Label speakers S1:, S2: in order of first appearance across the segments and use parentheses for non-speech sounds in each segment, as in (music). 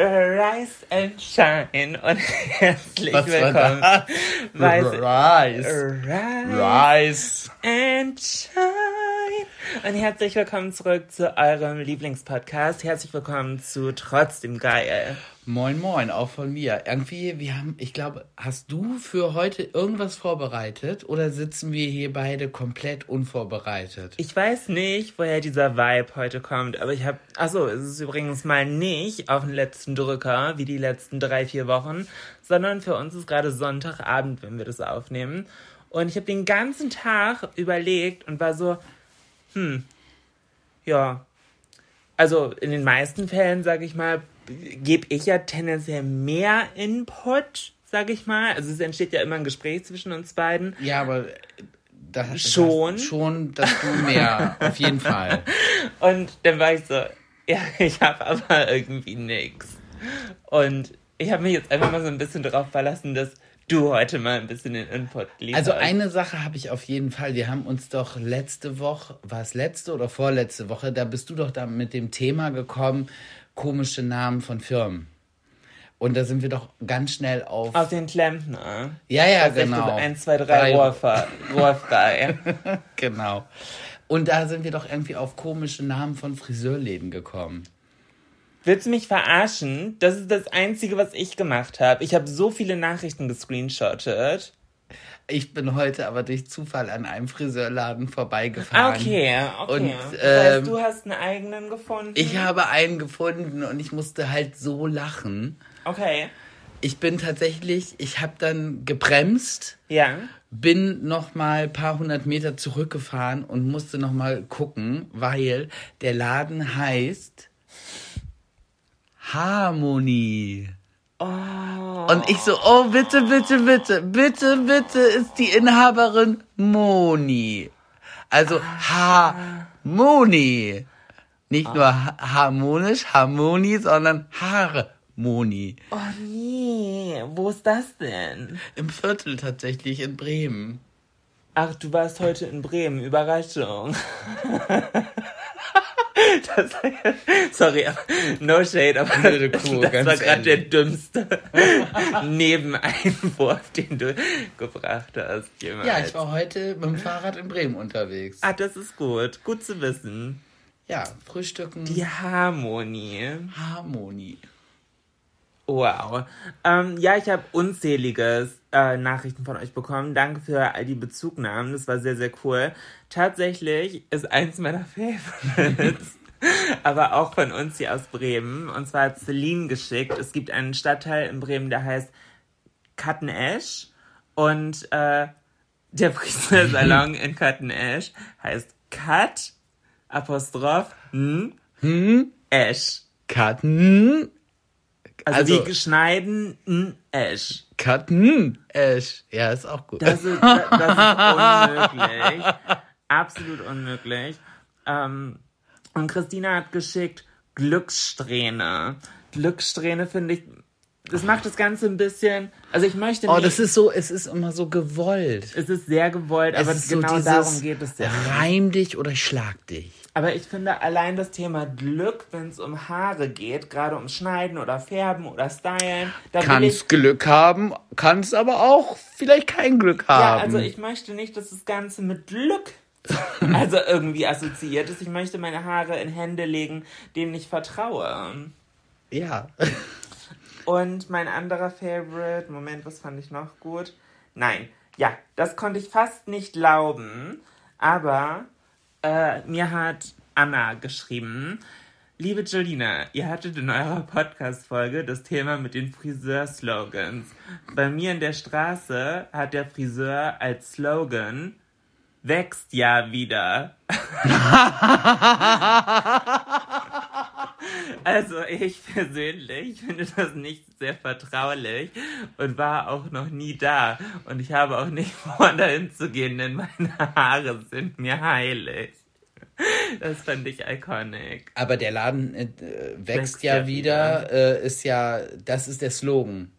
S1: Rise and Shine und (laughs) herzlich
S2: Was
S1: willkommen
S2: Rise.
S1: Rise
S2: Rise.
S1: and Shine und herzlich willkommen zurück zu eurem Lieblingspodcast. Herzlich willkommen zu Trotzdem Geil.
S2: Moin, moin, auch von mir. Irgendwie, wir haben, ich glaube, hast du für heute irgendwas vorbereitet oder sitzen wir hier beide komplett unvorbereitet?
S1: Ich weiß nicht, woher dieser Vibe heute kommt, aber ich habe, achso, es ist übrigens mal nicht auf den letzten Drücker, wie die letzten drei, vier Wochen, sondern für uns ist gerade Sonntagabend, wenn wir das aufnehmen. Und ich habe den ganzen Tag überlegt und war so, hm, ja, also in den meisten Fällen, sage ich mal, gebe ich ja tendenziell mehr Input, sage ich mal. Also es entsteht ja immer ein Gespräch zwischen uns beiden.
S2: Ja, aber da,
S1: Schon?
S2: Das, schon, dass du mehr, auf jeden Fall. (laughs)
S1: Und dann war ich so, ja, ich habe aber irgendwie nix. Und ich habe mich jetzt einfach mal so ein bisschen darauf verlassen, dass du heute mal ein bisschen den Input lieferst.
S2: Also eine Sache habe ich auf jeden Fall. Wir haben uns doch letzte Woche, war es letzte oder vorletzte Woche, da bist du doch da mit dem Thema gekommen, komische Namen von Firmen. Und da sind wir doch ganz schnell auf.
S1: Auf den Klempner.
S2: ja, ja, genau.
S1: so 1, 2, 3
S2: Drei-
S1: Rohrfrei. Rohrfrei. (laughs)
S2: Genau. Und da sind wir doch irgendwie auf komische Namen von Friseurläden gekommen.
S1: Willst du mich verarschen? Das ist das Einzige, was ich gemacht habe. Ich habe so viele Nachrichten gescreenshottet.
S2: Ich bin heute aber durch Zufall an einem Friseurladen
S1: Ah,
S2: vorbeigefahren.
S1: okay, okay.
S2: Und,
S1: das heißt,
S2: ähm,
S1: du hast einen eigenen gefunden?
S2: Ich habe einen gefunden und ich musste halt so lachen.
S1: Okay,
S2: Ich bin tatsächlich, ich habe dann gebremst,
S1: ja.
S2: bin noch mal ein paar hundert Meter zurückgefahren und musste noch mal gucken, weil der Laden heißt Harmony.
S1: Oh.
S2: Und ich so, oh bitte, bitte, bitte, bitte, bitte ist die Inhaberin Moni. Also Harmoni. Nicht nur ha- harmonisch, Harmonie, sondern Harmoni.
S1: Oh nee, wo ist das denn?
S2: Im Viertel tatsächlich in Bremen.
S1: Ach, du warst heute in Bremen. Überraschung. (laughs) Das, sorry, no shade, aber
S2: Blöde Kuh,
S1: das war gerade der dümmste (laughs) Nebeneinwurf, den du gebracht hast. Jemals.
S2: Ja, ich war heute mit dem Fahrrad in Bremen unterwegs.
S1: Ah, das ist gut. Gut zu wissen.
S2: Ja, Frühstücken.
S1: Die Harmonie.
S2: Harmonie.
S1: Wow. Ähm, ja, ich habe unzählige äh, Nachrichten von euch bekommen. Danke für all die Bezugnahmen. Das war sehr, sehr cool. Tatsächlich ist eins meiner (laughs) Favorites, aber auch von uns hier aus Bremen. Und zwar hat Celine geschickt. Es gibt einen Stadtteil in Bremen, der heißt Kattenesch. Und äh, der Friseursalon in Kattenesch heißt Kat, Apostroph, n, Esch.
S2: Karten.
S1: Also,
S2: Also-
S1: wie geschneiden, n, Esch.
S2: Karten. Esch. Ja, ist auch gut.
S1: Das ist, das ist unmöglich. Absolut unmöglich. Ähm, und Christina hat geschickt Glückssträhne. Glückssträhne finde ich, das macht das Ganze ein bisschen, also ich möchte
S2: Oh,
S1: nicht,
S2: das ist so, es ist immer so gewollt.
S1: es ist sehr gewollt, aber genau
S2: so dieses
S1: darum geht es ja.
S2: Reim dich oder ich schlag dich.
S1: Aber ich finde allein das Thema Glück, wenn es um Haare geht, gerade um Schneiden oder Färben oder Stylen,
S2: Kannst Glück haben, kannst aber auch vielleicht kein Glück haben.
S1: ja, also ich möchte nicht, dass das Ganze mit Glück (laughs) also irgendwie assoziiert ist. Ich möchte meine Haare in Hände legen, denen ich vertraue.
S2: Ja.
S1: Und mein anderer Favorite, Moment, was fand ich noch gut? Nein, ja, das konnte ich fast nicht glauben, aber äh, mir hat Anna geschrieben, Liebe Jolina, ihr hattet in eurer Podcast-Folge das Thema mit den Friseur-Slogans. Bei mir in der Straße hat der Friseur als Slogan wächst ja wieder. (laughs) (laughs) (laughs) also ich (laughs) persönlich finde das nicht sehr vertraulich und war auch noch nie da. Und ich habe auch nicht (laughs) vor, dahin zu gehen, denn meine Haare sind mir heilig. Das fand ich iconic.
S2: Aber der Laden äh, wächst, wächst, ja, ja wieder, wieder. Äh, ist ja, das ist der Slogan.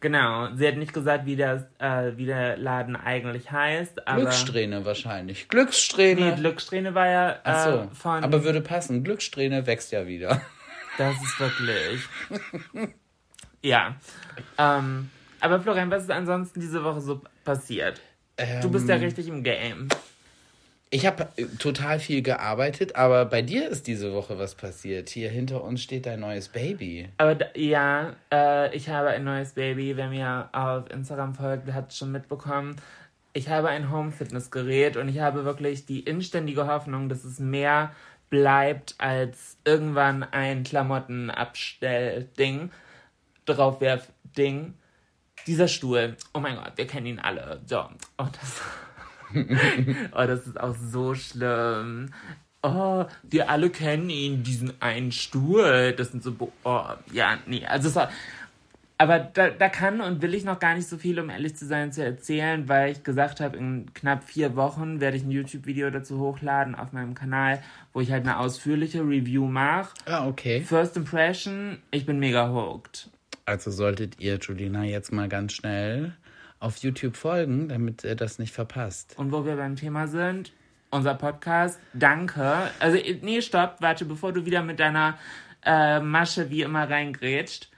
S1: Genau, sie hat nicht gesagt, wie, das, äh, wie der Laden eigentlich heißt.
S2: Aber Glückssträhne wahrscheinlich. Glückssträhne.
S1: Nee, Glückssträhne war ja äh, Ach so,
S2: von. Aber würde passen. Glückssträhne wächst ja wieder.
S1: Das ist wirklich. ja. Ähm, aber Florian, was ist ansonsten diese Woche so passiert? Ähm, du bist ja ähm, richtig im Game.
S2: Ich habe äh, total viel gearbeitet, aber bei dir ist diese Woche was passiert. Hier hinter uns steht dein neues Baby.
S1: Aber da, ja, äh, ich habe ein neues Baby. Wer mir auf Instagram folgt, hat es schon mitbekommen. Ich habe ein Home-Fitness-Gerät und ich habe wirklich die inständige Hoffnung, dass es mehr bleibt als irgendwann ein Klamottenabstellding, Draufwerfding. Dieser Stuhl, oh mein Gott, wir kennen ihn alle. So, und das (laughs) oh, das ist auch so schlimm. Oh, wir alle kennen ihn, diesen einen Stuhl. Das sind so, oh, ja, nee, also es war, aber da, da kann und will ich noch gar nicht so viel, um ehrlich zu sein, zu erzählen, weil ich gesagt habe, in knapp vier Wochen werde ich ein YouTube-Video dazu hochladen auf meinem Kanal, wo ich halt eine ausführliche Review mache.
S2: Ah, okay.
S1: First Impression, ich bin mega hooked.
S2: Also solltet ihr Julina jetzt mal ganz schnell auf YouTube folgen, damit ihr das nicht verpasst.
S1: Und wo wir beim Thema sind, unser Podcast, danke. Also, nee, stopp, warte, bevor du wieder mit deiner äh, Masche wie immer reingrätscht.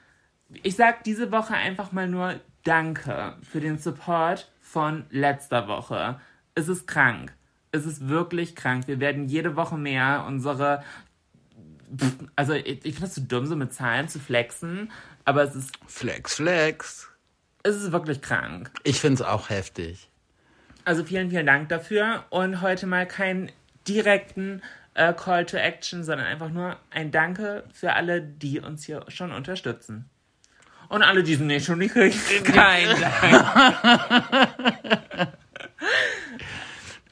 S1: Ich sag diese Woche einfach mal nur Danke für den Support von letzter Woche. Es ist krank. Es ist wirklich krank. Wir werden jede Woche mehr unsere. Also, ich, ich finde das zu so dumm, so mit Zahlen zu flexen, aber es ist.
S2: Flex, flex
S1: es ist wirklich krank.
S2: Ich finde es auch heftig.
S1: Also vielen, vielen Dank dafür. Und heute mal keinen direkten äh, Call to Action, sondern einfach nur ein Danke für alle, die uns hier schon unterstützen. Und alle, die es nicht schon nicht kriegen, kein Dank. (laughs)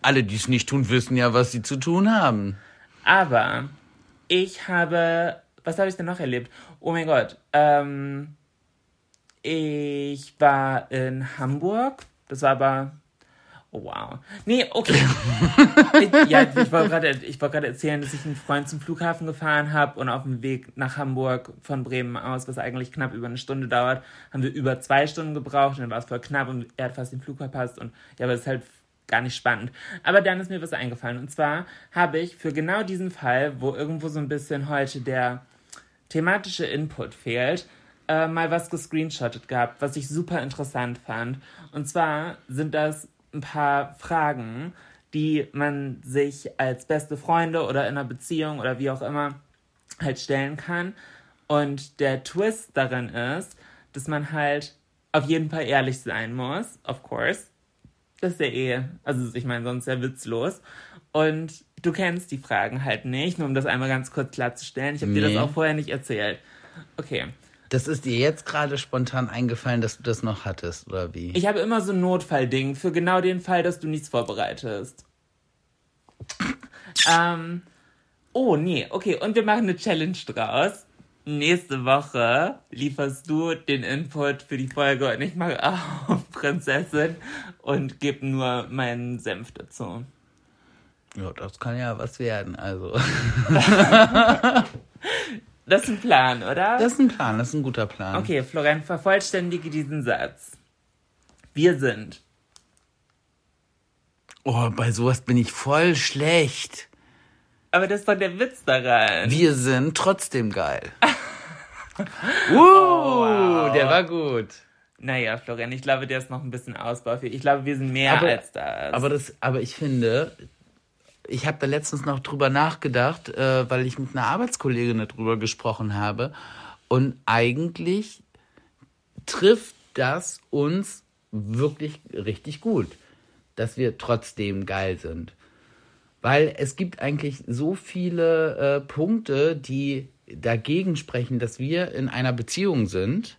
S2: alle, die es nicht tun, wissen ja, was sie zu tun haben.
S1: Aber ich habe, was habe ich denn noch erlebt? Oh mein Gott, ähm, ich war in Hamburg. Das war aber. Oh wow. Nee, okay. ich, (laughs) ja, ich wollte gerade wollt erzählen, dass ich einen Freund zum Flughafen gefahren habe und auf dem Weg nach Hamburg von Bremen aus, was eigentlich knapp über eine Stunde dauert, haben wir über zwei Stunden gebraucht und dann war es voll knapp und er hat fast den Flug verpasst und ja, aber es ist halt gar nicht spannend. Aber dann ist mir was eingefallen und zwar habe ich für genau diesen Fall, wo irgendwo so ein bisschen heute der thematische Input fehlt, äh, mal was gescreenshottet gehabt, was ich super interessant fand. Und zwar sind das ein paar Fragen, die man sich als beste Freunde oder in einer Beziehung oder wie auch immer halt stellen kann. Und der Twist darin ist, dass man halt auf jeden Fall ehrlich sein muss, of course. Das ist ja eh, also ich meine, sonst ja witzlos. Und du kennst die Fragen halt nicht, nur um das einmal ganz kurz klarzustellen. Ich habe nee. dir das auch vorher nicht erzählt. Okay.
S2: Das ist dir jetzt gerade spontan eingefallen, dass du das noch hattest, oder wie?
S1: Ich habe immer so ein Notfallding für genau den Fall, dass du nichts vorbereitest. (laughs) ähm, oh, nee, okay, und wir machen eine Challenge draus. Nächste Woche lieferst du den Input für die Folge und ich mache auch (laughs) Prinzessin und gebe nur meinen Senf dazu.
S2: Ja, das kann ja was werden, also. (laughs)
S1: Das ist ein Plan, oder?
S2: Das ist ein Plan, das ist ein guter Plan.
S1: Okay, Florian, vervollständige diesen Satz. Wir sind.
S2: Oh, bei sowas bin ich voll schlecht.
S1: Aber das ist doch der Witz daran.
S2: Wir sind trotzdem geil. (laughs) uh, oh, wow. der war gut.
S1: Naja, Florian, ich glaube, der ist noch ein bisschen ausbaufähig. Ich glaube, wir sind mehr
S2: aber,
S1: als das.
S2: Aber, das. aber ich finde, ich habe da letztens noch drüber nachgedacht, äh, weil ich mit einer Arbeitskollegin darüber gesprochen habe. Und eigentlich trifft das uns wirklich richtig gut, dass wir trotzdem geil sind. Weil es gibt eigentlich so viele äh, Punkte, die dagegen sprechen, dass wir in einer Beziehung sind.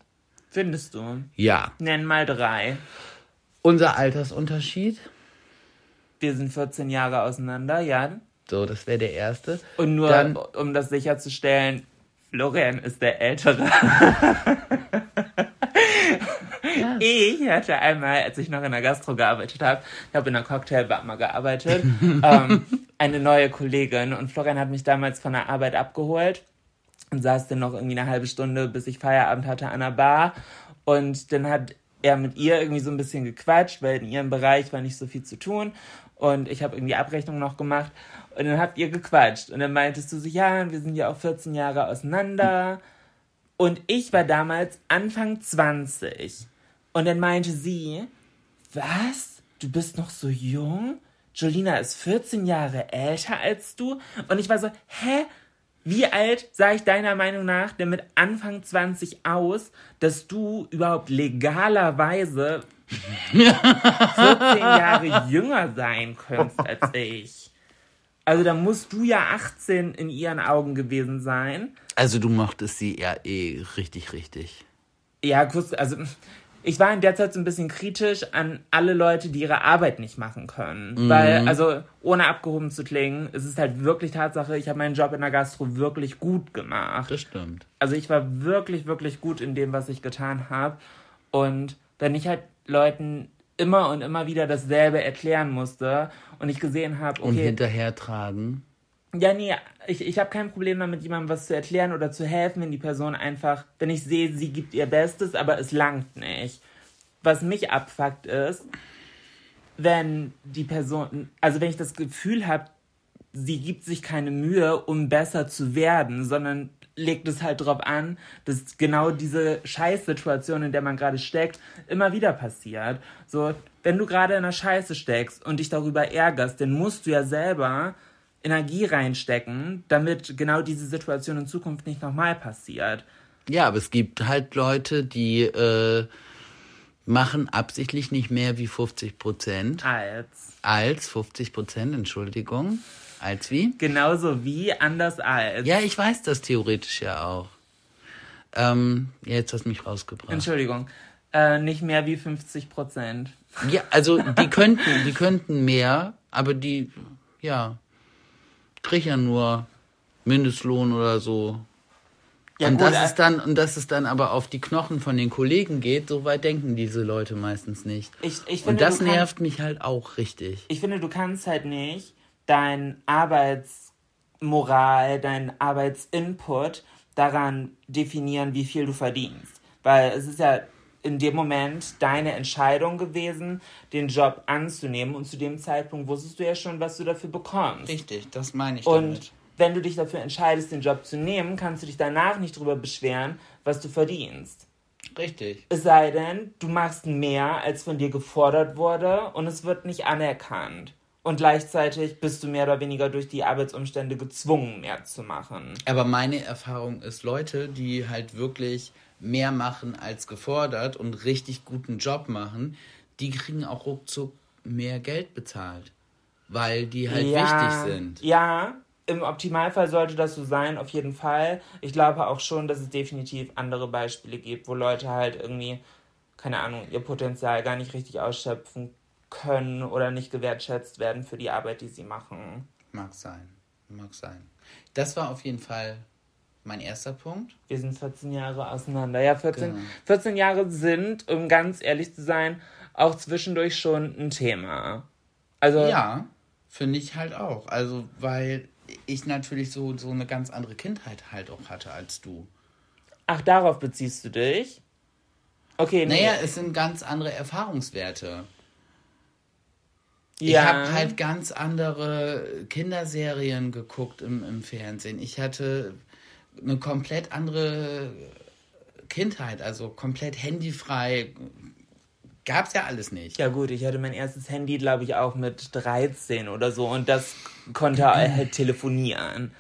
S1: Findest du?
S2: Ja.
S1: Nenn mal drei.
S2: Unser Altersunterschied.
S1: Wir sind 14 Jahre auseinander, ja.
S2: So, das wäre der erste.
S1: Und nur,
S2: Dann-
S1: um das sicherzustellen, Florian ist der Ältere. Ich hatte einmal, als ich noch in der Gastro gearbeitet habe, ich habe in einer Cocktailbar mal gearbeitet, ähm, eine neue Kollegin und Florian hat mich damals von der Arbeit abgeholt und saß dann noch irgendwie eine halbe Stunde, bis ich Feierabend hatte an der Bar und dann hat er mit ihr irgendwie so ein bisschen gequatscht, weil in ihrem Bereich war nicht so viel zu tun und ich habe irgendwie Abrechnung noch gemacht und dann habt ihr gequatscht und dann meintest du so, ja, wir sind ja auch 14 Jahre auseinander und ich war damals Anfang 20 und dann meinte sie, was? Du bist noch so jung? Jolina ist 14 Jahre älter als du? Und ich war so, hä? Wie alt sah ich deiner Meinung nach denn mit Anfang 20 aus, dass du überhaupt legalerweise 14 Jahre jünger sein könntest als ich? Also da musst du ja 18 in ihren Augen gewesen sein.
S2: Also du mochtest sie ja eh richtig, richtig.
S1: Ja, kurz, also ich war in der Zeit so ein bisschen kritisch an alle Leute, die ihre Arbeit nicht machen können. Weil, also ohne abgehoben zu klingen, es ist halt wirklich Tatsache, ich habe meinen Job in der Gastro wirklich gut gemacht.
S2: Das stimmt.
S1: Also ich war wirklich, wirklich gut in dem, was ich getan habe. Und wenn ich halt Leuten immer und immer wieder dasselbe erklären musste und ich gesehen habe,
S2: Und
S1: okay,
S2: hinterher tragen.
S1: ja, nee, ich, ich habe kein Problem damit, jemandem was zu erklären oder zu helfen, wenn die Person einfach, wenn ich sehe, sie gibt ihr Bestes, aber es langt nicht. Was mich abfuckt ist, wenn die Person, also wenn ich das Gefühl habe, sie gibt sich keine Mühe, um besser zu werden, sondern legt es halt darauf an, dass genau diese Scheißsituation, in der man gerade steckt, immer wieder passiert. So, wenn du gerade in einer Scheiße steckst und dich darüber ärgerst, dann musst du ja selber Energie reinstecken, damit genau diese Situation in Zukunft nicht nochmal passiert.
S2: Ja, aber es gibt halt Leute, die äh, machen absichtlich nicht mehr wie 50 Prozent.
S1: Als.
S2: Als 50 Prozent, Entschuldigung. Als wie?
S1: Genauso wie anders als.
S2: Ja, ich weiß das theoretisch ja auch. Ähm, ja, jetzt hast du mich rausgebracht.
S1: Entschuldigung. Äh, nicht mehr wie 50 Prozent.
S2: Ja, also (laughs) die könnten, die könnten mehr, aber die, ja, kriegen ja nur Mindestlohn oder so.
S1: Ja,
S2: und
S1: gut,
S2: das
S1: äh,
S2: ist dann, und dass es dann aber auf die Knochen von den Kollegen geht, so weit denken diese Leute meistens nicht.
S1: Ich, ich
S2: und
S1: finde,
S2: das
S1: du kannst-
S2: nervt mich halt auch richtig.
S1: ich finde, du kannst halt nicht dein Arbeitsmoral, dein Arbeitsinput daran definieren, wie viel du verdienst. Weil es ist ja in dem Moment deine Entscheidung gewesen, den Job anzunehmen und zu dem Zeitpunkt wusstest du ja schon, was du dafür bekommst.
S2: Richtig, das meine ich
S1: Und wenn du dich dafür entscheidest, den Job zu nehmen, kannst du dich danach nicht drüber beschweren, was du verdienst.
S2: Richtig.
S1: Es sei denn, du machst mehr, als von dir gefordert wurde und es wird nicht anerkannt. Und gleichzeitig bist du mehr oder weniger durch die Arbeitsumstände gezwungen, mehr zu machen.
S2: Aber meine Erfahrung ist, Leute, die halt wirklich mehr machen als gefordert und richtig guten Job machen, die kriegen auch ruckzuck mehr Geld bezahlt. Weil die halt wichtig sind.
S1: Ja, im Optimalfall sollte das so sein, auf jeden Fall. Ich glaube auch schon, dass es definitiv andere Beispiele gibt, wo Leute halt irgendwie, keine Ahnung, ihr Potenzial gar nicht richtig ausschöpfen können oder nicht gewertschätzt werden für die Arbeit, die sie machen.
S2: Mag sein. Mag sein. Das war auf jeden Fall mein erster Punkt.
S1: Wir sind 14 Jahre auseinander. Ja, 14,
S2: Genau.
S1: 14 Jahre sind, um ganz ehrlich zu sein, auch zwischendurch schon ein Thema. Also,
S2: Ja, finde ich halt auch. Also, weil ich natürlich so, so eine ganz andere Kindheit halt auch hatte als du.
S1: ach, darauf beziehst du dich? Okay, nee.
S2: Naja, es sind ganz andere Erfahrungswerte. Ich
S1: ja.
S2: habe halt ganz andere Kinderserien geguckt im, im Fernsehen. Ich hatte eine komplett andere Kindheit, also komplett handyfrei, Gab's ja alles nicht.
S1: Ja gut, ich hatte mein erstes Handy, glaube ich, auch mit 13 oder so und das konnte halt telefonieren.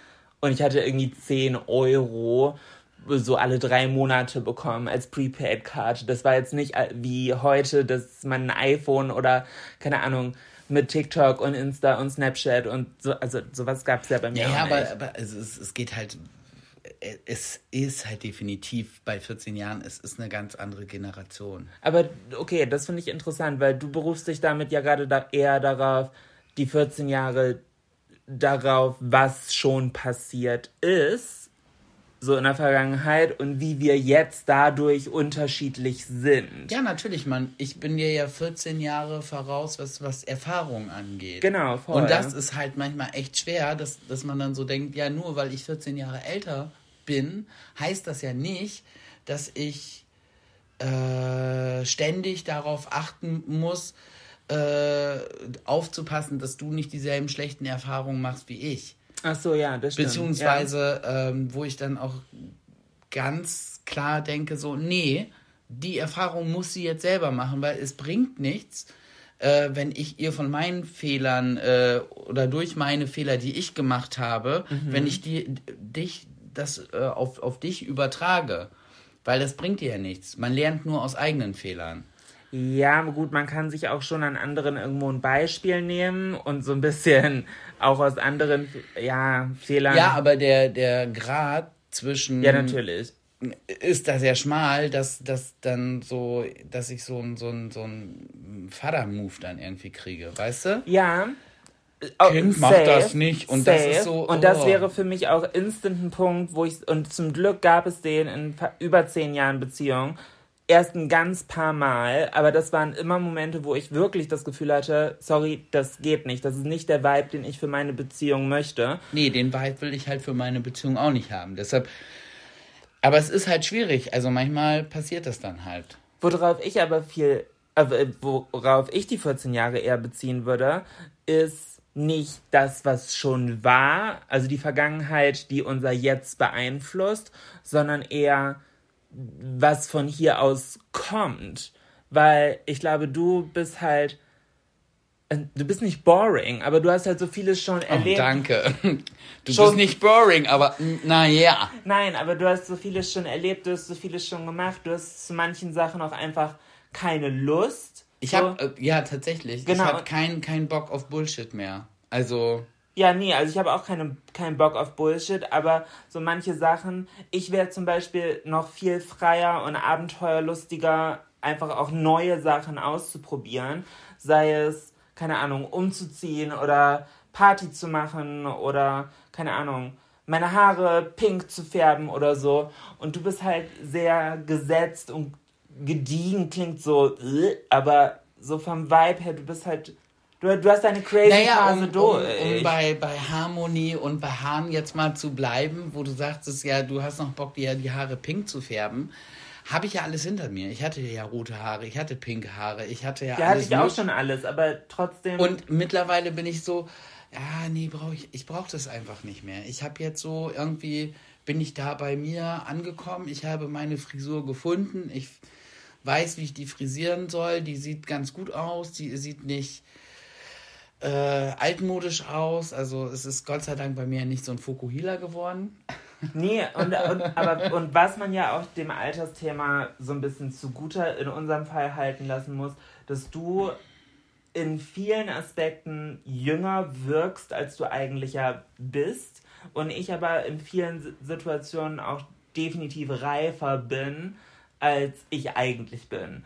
S1: Und ich hatte irgendwie 10 Euro so alle drei Monate bekommen als Prepaid-Card. Das war jetzt nicht wie heute, dass man ein iPhone oder, keine Ahnung, mit TikTok und Insta und Snapchat und so, also sowas gab es ja bei mir
S2: ja, ja, aber, aber es, es, es geht halt, es ist halt definitiv bei 14 Jahren, es ist eine ganz andere Generation.
S1: Aber okay, das finde ich interessant, weil du berufst dich damit ja gerade da eher darauf, die 14 Jahre darauf, was schon passiert ist so in der Vergangenheit und wie wir jetzt dadurch unterschiedlich sind.
S2: Ja, natürlich, Mann. Ich bin dir ja 14 Jahre voraus, was, was Erfahrung angeht.
S1: Genau, voll.
S2: Und das ist halt manchmal echt schwer, dass, dass man dann so denkt, ja, nur weil ich 14 Jahre älter bin, heißt das ja nicht, dass ich äh, ständig darauf achten muss, äh, aufzupassen, dass du nicht dieselben schlechten Erfahrungen machst wie ich.
S1: Ach so, ja, das stimmt.
S2: Beziehungsweise, ja. ähm, wo ich dann auch ganz klar denke, so, nee, die Erfahrung muss sie jetzt selber machen, weil es bringt nichts, äh, wenn ich ihr von meinen Fehlern äh, oder durch meine Fehler, die ich gemacht habe, mhm. wenn ich die, dich das äh, auf, auf dich übertrage. Weil das bringt dir ja nichts. Man lernt nur aus eigenen Fehlern.
S1: Ja, gut, man kann sich auch schon an anderen irgendwo ein Beispiel nehmen und so ein bisschen auch aus anderen ja, Fehlern.
S2: Ja, aber der, der Grad zwischen.
S1: Ja, natürlich.
S2: Ist da sehr schmal, dass, dass dann so, dass ich so ein, so so ein Vater-Move dann irgendwie kriege, weißt du?
S1: Ja.
S2: Kind macht safe, das nicht und safe. das ist so.
S1: Oh. Und das oh. wäre für mich auch instant ein Punkt, wo ich und zum Glück gab es den in über zehn Jahren Beziehung, erst ein ganz paar Mal, aber das waren immer Momente, wo ich wirklich das Gefühl hatte, sorry, das geht nicht. Das ist nicht der Vibe, den ich für meine Beziehung möchte.
S2: Nee, den Vibe will ich halt für meine Beziehung auch nicht haben. Deshalb. Aber es ist halt schwierig. Also manchmal passiert das dann halt.
S1: Worauf ich aber viel, äh, worauf ich die 14 Jahre eher beziehen würde, ist nicht das, was schon war, also die Vergangenheit, die unser Jetzt beeinflusst, sondern eher was von hier aus kommt. Weil ich glaube, du bist halt. Äh, du bist nicht boring, aber du hast halt so vieles schon erlebt.
S2: Oh, danke. Du schon, bist nicht boring, aber naja.
S1: Nein, aber du hast so vieles schon erlebt, du hast so vieles schon gemacht, du hast zu manchen Sachen auch einfach keine Lust.
S2: Ich
S1: so.
S2: habe, äh, ja, tatsächlich. Genau. Ich habe keinen kein Bock auf Bullshit mehr. Also.
S1: Ja, nee, also ich habe auch keine, keinen Bock auf Bullshit, aber so manche Sachen, ich wäre zum Beispiel noch viel freier und abenteuerlustiger, einfach auch neue Sachen auszuprobieren, sei es, keine Ahnung, umzuziehen oder Party zu machen oder, keine Ahnung, meine Haare pink zu färben oder so. Und du bist halt sehr gesetzt und gediegen, klingt so, aber so vom Vibe her, du bist halt Du, du hast deine crazy naja, Phase
S2: um, durch. Um, um bei, bei Harmonie und bei Haaren jetzt mal zu bleiben, wo du sagtest, ja, du hast noch Bock, dir die Haare pink zu färben habe ich ja alles hinter mir. Ich hatte ja rote Haare, ich hatte pinke Haare, ich hatte ja,
S1: ja alles. Ja, hatte ich auch schon alles, aber trotzdem.
S2: Und mittlerweile bin ich so, ja, nee, brauche ich, ich brauche das einfach nicht mehr. Ich habe jetzt so irgendwie, bin ich da bei mir angekommen, ich habe meine Frisur gefunden, ich weiß, wie ich die frisieren soll, die sieht ganz gut aus, die sieht nicht äh, altmodisch aus. Also es ist Gott sei Dank bei mir nicht so ein Fokuhila geworden.
S1: Nee, und, (laughs) und, aber, und was man ja auch dem Altersthema so ein bisschen zugute in unserem Fall halten lassen muss, dass du in vielen Aspekten jünger wirkst, als du eigentlich ja bist. Und ich aber in vielen Situationen auch definitiv reifer bin, als ich eigentlich bin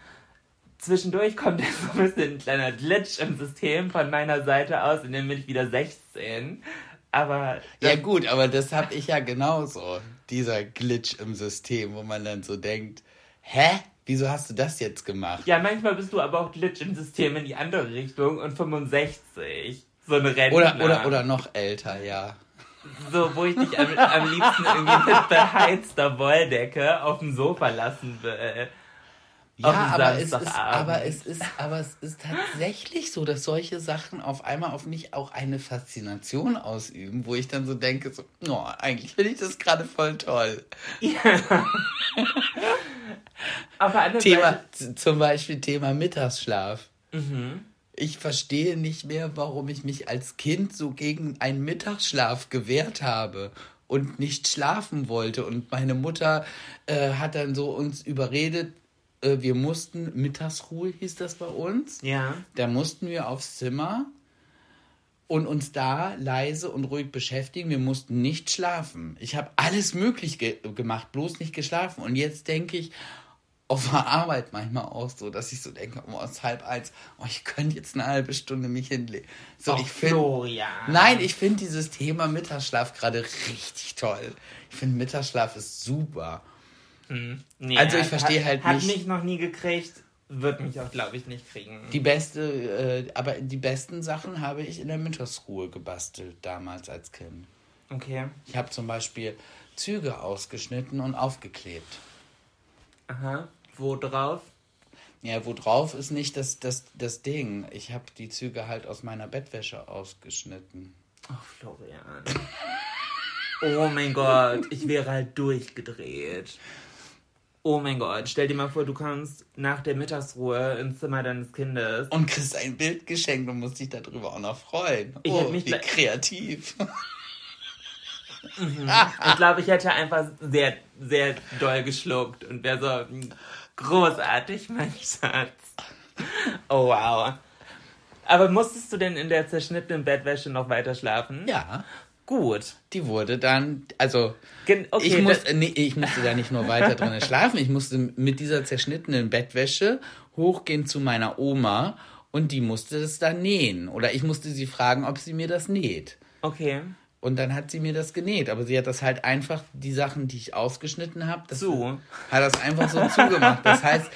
S1: zwischendurch kommt (laughs) jetzt so ein bisschen ein kleiner Glitch im System von meiner Seite aus, in dem bin ich wieder 16. Aber.
S2: Ja, gut, aber das habe ich ja genauso. Dieser Glitch im System, wo man dann so denkt, hä? Wieso hast du das jetzt gemacht?
S1: Ja, manchmal bist du aber auch Glitch im System in die andere Richtung und 65. So eine Rentner.
S2: Oder, oder, oder noch älter, ja.
S1: So, wo ich dich am, am liebsten irgendwie mit (laughs) beheizter Wolldecke auf dem Sofa lassen will.
S2: Ja, aber es, ist, aber, es ist, aber es ist tatsächlich so, dass solche Sachen auf einmal auf mich auch eine Faszination ausüben, wo ich dann so denke, so, oh, eigentlich finde ich das gerade voll toll. Ja. (laughs) aber Thema, zum Beispiel Thema Mittagsschlaf. Mhm. Ich verstehe nicht mehr, warum ich mich als Kind so gegen einen Mittagsschlaf gewehrt habe und nicht schlafen wollte. Und meine Mutter äh, hat dann so uns überredet, äh, wir mussten, Mittagsruhe hieß das bei uns. Ja. Da mussten wir aufs Zimmer und uns da leise und ruhig beschäftigen. Wir mussten nicht schlafen. Ich habe alles möglich ge gemacht, bloß nicht geschlafen. Und jetzt denke ich, auf der Arbeit manchmal auch so, dass ich so denke, oh, es ist halb eins, oh, ich könnte jetzt eine halbe Stunde mich hinlegen. So, Och, ich finde. Nein, ich finde dieses Thema Mittagsschlaf gerade richtig toll. Ich finde Mittagsschlaf ist super.
S1: Hm. Nee, also ich verstehe halt hat, nicht. Hat mich noch nie gekriegt, wird mich auch, glaube ich, nicht kriegen.
S2: Die beste, äh, aber die besten Sachen habe ich in der Mittagsruhe gebastelt, damals als Kind. Okay. Ich habe zum Beispiel Züge ausgeschnitten und aufgeklebt.
S1: Aha. Wo drauf?
S2: Ja, wo drauf ist nicht das, das, das Ding. Ich habe die Züge halt aus meiner Bettwäsche ausgeschnitten.
S1: Oh, Florian. (laughs) oh mein Gott, ich wäre halt durchgedreht. Oh mein Gott, stell dir mal vor, du kommst nach der Mittagsruhe ins Zimmer deines Kindes.
S2: Und kriegst ein Bild geschenkt und musst dich darüber auch noch freuen. Ich oh, mich wie kreativ.
S1: mhm. (laughs) Ich glaube, ich hätte einfach sehr, sehr doll geschluckt und wäre so großartig, mein Schatz. Oh wow. Aber musstest du denn in der zerschnittenen Bettwäsche noch weiter schlafen? Ja.
S2: Gut. Die wurde dann, also okay, ich, muss, nee, ich musste da nicht nur weiter drin (laughs) schlafen, ich musste mit dieser zerschnittenen Bettwäsche hochgehen zu meiner Oma und die musste das dann nähen. Oder ich musste sie fragen, ob sie mir das näht. Okay. Und dann hat sie mir das genäht. Aber sie hat das halt einfach, die Sachen, die ich ausgeschnitten habe, so. hat das einfach so zugemacht. Das heißt,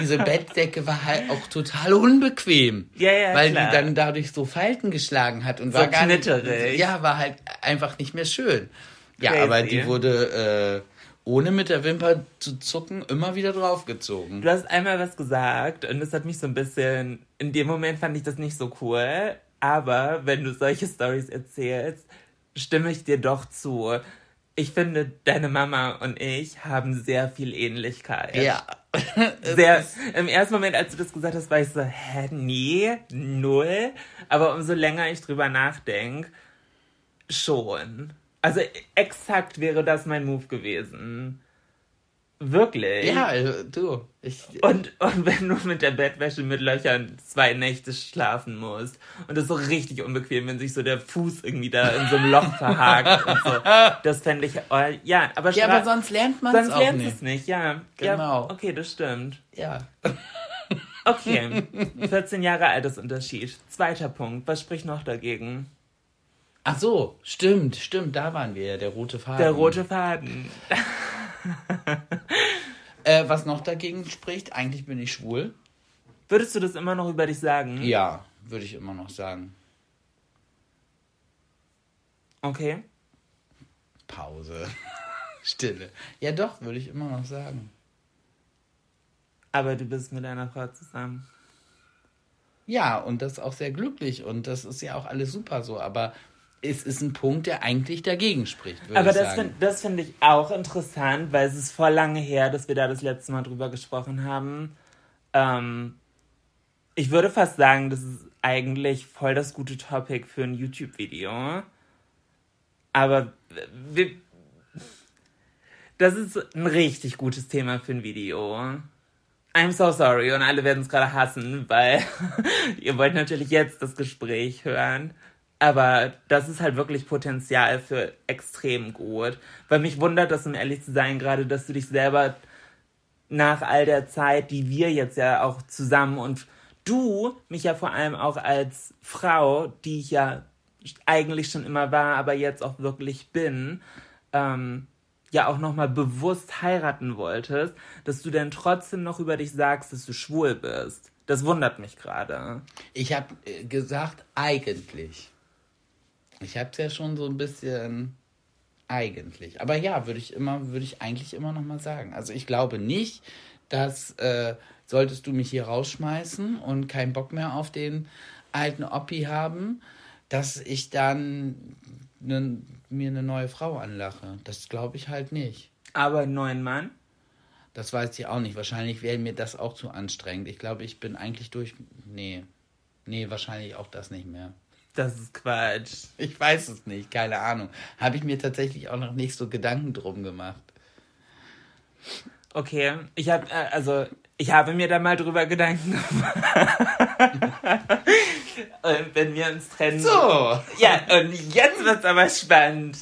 S2: diese Bettdecke war halt auch total unbequem. Ja, ja, weil klar. die dann dadurch so Falten geschlagen hat und so war gar nicht. Ja, war halt einfach nicht mehr schön. Ja, Crazy. aber die wurde. Äh, ohne mit der Wimper zu zucken, immer wieder draufgezogen.
S1: Du hast einmal was gesagt und das hat mich so ein bisschen. In dem Moment fand ich das nicht so cool. Aber wenn du solche Stories erzählst, stimme ich dir doch zu. Ich finde, deine Mama und ich haben sehr viel Ähnlichkeit. Ja. (laughs) (laughs) sehr, Im ersten Moment, als du das gesagt hast, war ich so, hä, nee, null. Aber umso länger ich drüber nachdenke, schon. Also exakt wäre das mein Move gewesen. Wirklich? Ja, also, du. Ich, und, und wenn du mit der Bettwäsche mit Löchern zwei Nächte schlafen musst und das ist so richtig unbequem, wenn sich so der Fuß irgendwie da in so einem Loch (laughs) verhakt und so. Das fände ich, ja, aber Ja, aber sonst lernt man es auch lernt nicht. es nicht, ja. Genau. Ja, okay, das stimmt. Ja. (laughs) Okay, 14 Jahre Altersunterschied. Zweiter Punkt, was spricht noch dagegen?
S2: Ach so, stimmt, stimmt, da waren wir ja, der rote Faden.
S1: Der rote Faden. (laughs) (laughs)
S2: äh, was noch dagegen spricht, eigentlich bin ich schwul.
S1: Würdest du das immer noch über dich sagen?
S2: Ja, würde ich immer noch sagen. Okay. Pause. (laughs) Stille. Ja, doch, würde ich immer noch sagen.
S1: Aber du bist mit einer Frau zusammen.
S2: Ja, und das auch sehr glücklich und das ist ja auch alles super so. Aber es ist ein Punkt, der eigentlich dagegen spricht.
S1: Aber das finde find ich auch interessant, weil es ist voll lange her, dass wir da das letzte Mal drüber gesprochen haben. Ähm, ich würde fast sagen, das ist eigentlich voll das gute Topic für ein YouTube-Video. Aber wir, das ist ein richtig gutes Thema für ein Video. I'm so sorry und alle werden es gerade hassen, weil (laughs) ihr wollt natürlich jetzt das Gespräch hören. Aber das ist halt wirklich Potenzial für extrem gut. Weil mich wundert das, um ehrlich zu sein, gerade, dass du dich selber nach all der Zeit, die wir jetzt ja auch zusammen und du mich ja vor allem auch als Frau, die ich ja eigentlich schon immer war, aber jetzt auch wirklich bin, ähm, ja auch nochmal bewusst heiraten wolltest, dass du denn trotzdem noch über dich sagst, dass du schwul bist. Das wundert mich gerade.
S2: Ich habe äh, gesagt, eigentlich. Ich habe es ja schon so ein bisschen eigentlich. Aber ja, würde ich immer, würde ich eigentlich immer noch mal sagen. Also ich glaube nicht, dass äh, solltest du mich hier rausschmeißen und keinen Bock mehr auf den alten Oppi haben, dass ich dann ne, mir eine neue Frau anlache. Das glaube ich halt nicht.
S1: Aber einen neuen Mann?
S2: Das weiß ich auch nicht. Wahrscheinlich wäre mir das auch zu anstrengend. Ich glaube, ich bin eigentlich durch. Nee. Nee, wahrscheinlich auch das nicht mehr.
S1: Das ist Quatsch.
S2: Ich weiß es nicht, keine Ahnung. Habe ich mir tatsächlich auch noch nicht so Gedanken drum gemacht.
S1: Okay, ich habe äh, also ich habe mir da mal drüber Gedanken gemacht. (laughs) wenn wir uns trennen.
S2: So.
S1: Ja, und jetzt wird's aber spannend.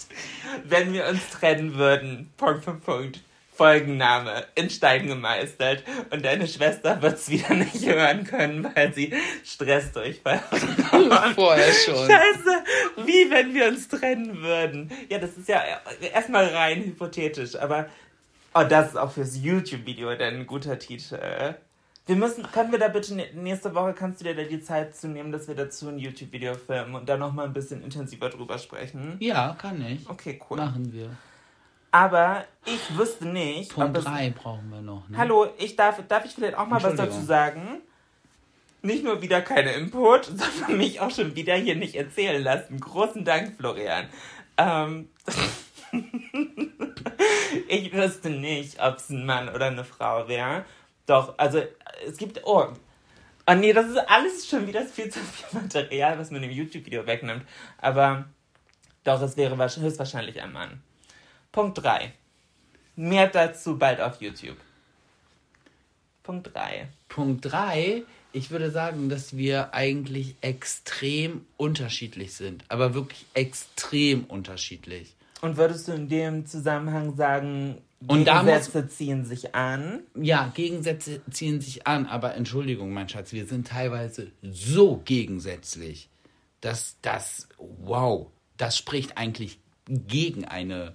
S1: Wenn wir uns trennen würden. Punkt, Punkt, Punkt. Folgenname in Stein gemeistert und deine Schwester wird es wieder nicht hören können, weil sie Stressdurchfall hat. (laughs)
S2: Vorher schon.
S1: Scheiße, wie wenn wir uns trennen würden. Ja, das ist ja erstmal rein hypothetisch, aber oh, das ist auch fürs YouTube-Video dann ein guter Titel. Wir müssen, können wir da bitte nächste Woche kannst du dir da die Zeit zu nehmen, dass wir dazu ein YouTube-Video filmen und da nochmal ein bisschen intensiver drüber sprechen?
S2: Ja, kann ich.
S1: Okay, cool.
S2: Machen wir.
S1: Aber ich wüsste nicht.
S2: Punkt
S1: ob es-
S2: 3 brauchen wir noch. Ne?
S1: Hallo, ich darf, darf ich vielleicht auch mal was dazu sagen? Nicht nur wieder keine Input, (laughs) sondern mich auch schon wieder hier nicht erzählen lassen. Großen Dank, Florian. Ähm, (laughs) ich wüsste nicht, ob es ein Mann oder eine Frau wäre. Doch, also es gibt. Oh. Oh nee, das ist alles schon wieder viel zu viel Material, was man im YouTube-Video wegnimmt. Aber doch, es wäre wahrsch- höchstwahrscheinlich ein Mann. Punkt 3. Mehr dazu bald auf YouTube. Punkt 3.
S2: Punkt 3, ich würde sagen, dass wir eigentlich extrem unterschiedlich sind. Aber wirklich extrem unterschiedlich.
S1: Und würdest du in dem Zusammenhang sagen,
S2: Und da muss-
S1: Gegensätze ziehen sich an?
S2: Ja, Gegensätze ziehen sich an, aber Entschuldigung, mein Schatz, wir sind teilweise so gegensätzlich, dass das, wow, das spricht eigentlich gegen eine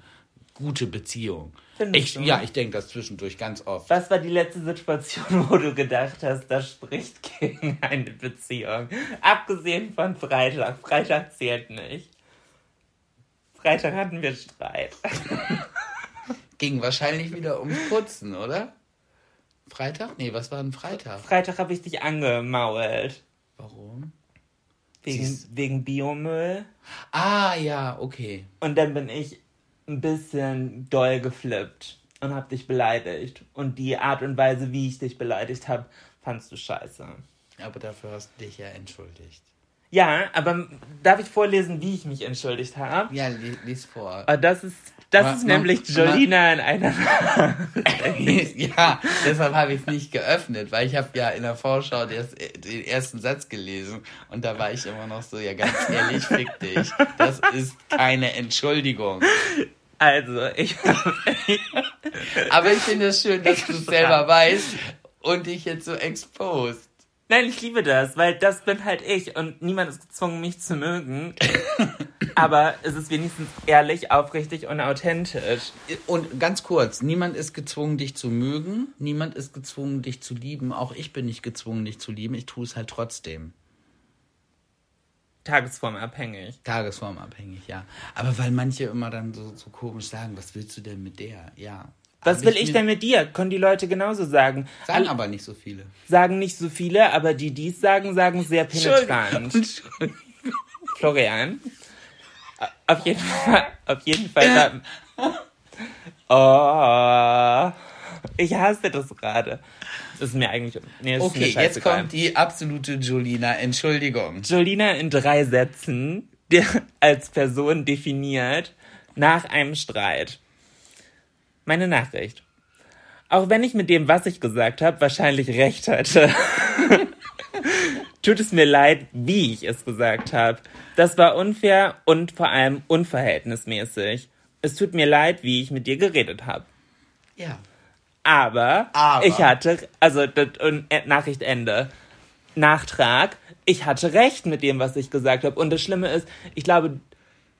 S2: gute Beziehung. Ich,
S1: du?
S2: ja, ich denke das zwischendurch ganz oft.
S1: Was war die letzte Situation, wo du gedacht hast, das spricht gegen eine Beziehung? Abgesehen von Freitag. Freitag zählt nicht. Freitag hatten wir Streit. (laughs)
S2: Ging wahrscheinlich wieder ums Putzen, oder? Freitag? Nee, was war ein Freitag?
S1: Freitag habe ich dich angemault.
S2: Warum?
S1: Wegen,
S2: Siehst-
S1: wegen Biomüll.
S2: Ah, ja, okay.
S1: Und dann bin ich ein bisschen doll geflippt und hab dich beleidigt. Und die Art und Weise, wie ich dich beleidigt habe, fandst du scheiße.
S2: Aber dafür hast du dich ja entschuldigt.
S1: Ja, aber darf ich vorlesen, wie ich mich entschuldigt habe?
S2: Ja, li lies vor.
S1: Ah, Das ist, das
S2: Ma-
S1: ist nämlich Jolina in einer. (laughs)
S2: ja, deshalb habe ich es nicht geöffnet, weil ich habe ja in der Vorschau das, den ersten Satz gelesen und da war ich immer noch so, ja ganz ehrlich, fick dich. Das ist keine Entschuldigung.
S1: Also, ich. (laughs)
S2: Aber ich finde es schön, dass du es selber weißt und dich jetzt so exposed.
S1: Nein, ich liebe das, weil das bin halt ich und niemand ist gezwungen, mich zu mögen. (laughs) Aber es ist wenigstens ehrlich, aufrichtig und authentisch.
S2: Und ganz kurz, niemand ist gezwungen, dich zu mögen, niemand ist gezwungen, dich zu lieben. Auch ich bin nicht gezwungen, dich zu lieben. Ich tue es halt trotzdem.
S1: Tagesformabhängig.
S2: Tagesformabhängig, ja. Aber weil manche immer dann so, so komisch sagen, was willst du denn mit der? Ja.
S1: Was will ich
S2: mir-
S1: denn mit dir? Können die Leute genauso sagen.
S2: Sagen aber nicht so viele.
S1: sagen nicht so viele, aber die dies sagen, sagen sehr penetrant.
S2: Entschuldigung.
S1: Florian. Auf jeden Fall, auf jeden Fall. Oh, ich hasse das gerade. Das ist mir eigentlich. Nee, ist
S2: Okay, jetzt kommt die absolute Jolina. Entschuldigung.
S1: Jolina in drei Sätzen der als Person definiert nach einem Streit. Meine Nachricht. Auch wenn ich mit dem, was ich gesagt habe, wahrscheinlich recht hatte, (laughs) tut es mir leid, wie ich es gesagt habe. Das war unfair und vor allem unverhältnismäßig. Es tut mir leid, wie ich mit dir geredet habe.
S2: Ja.
S1: Aber,
S2: Aber.
S1: ich hatte, also das, und, äh, Nachricht Ende. Nachtrag, ich hatte recht mit dem, was ich gesagt habe. Und das Schlimme ist, ich glaube,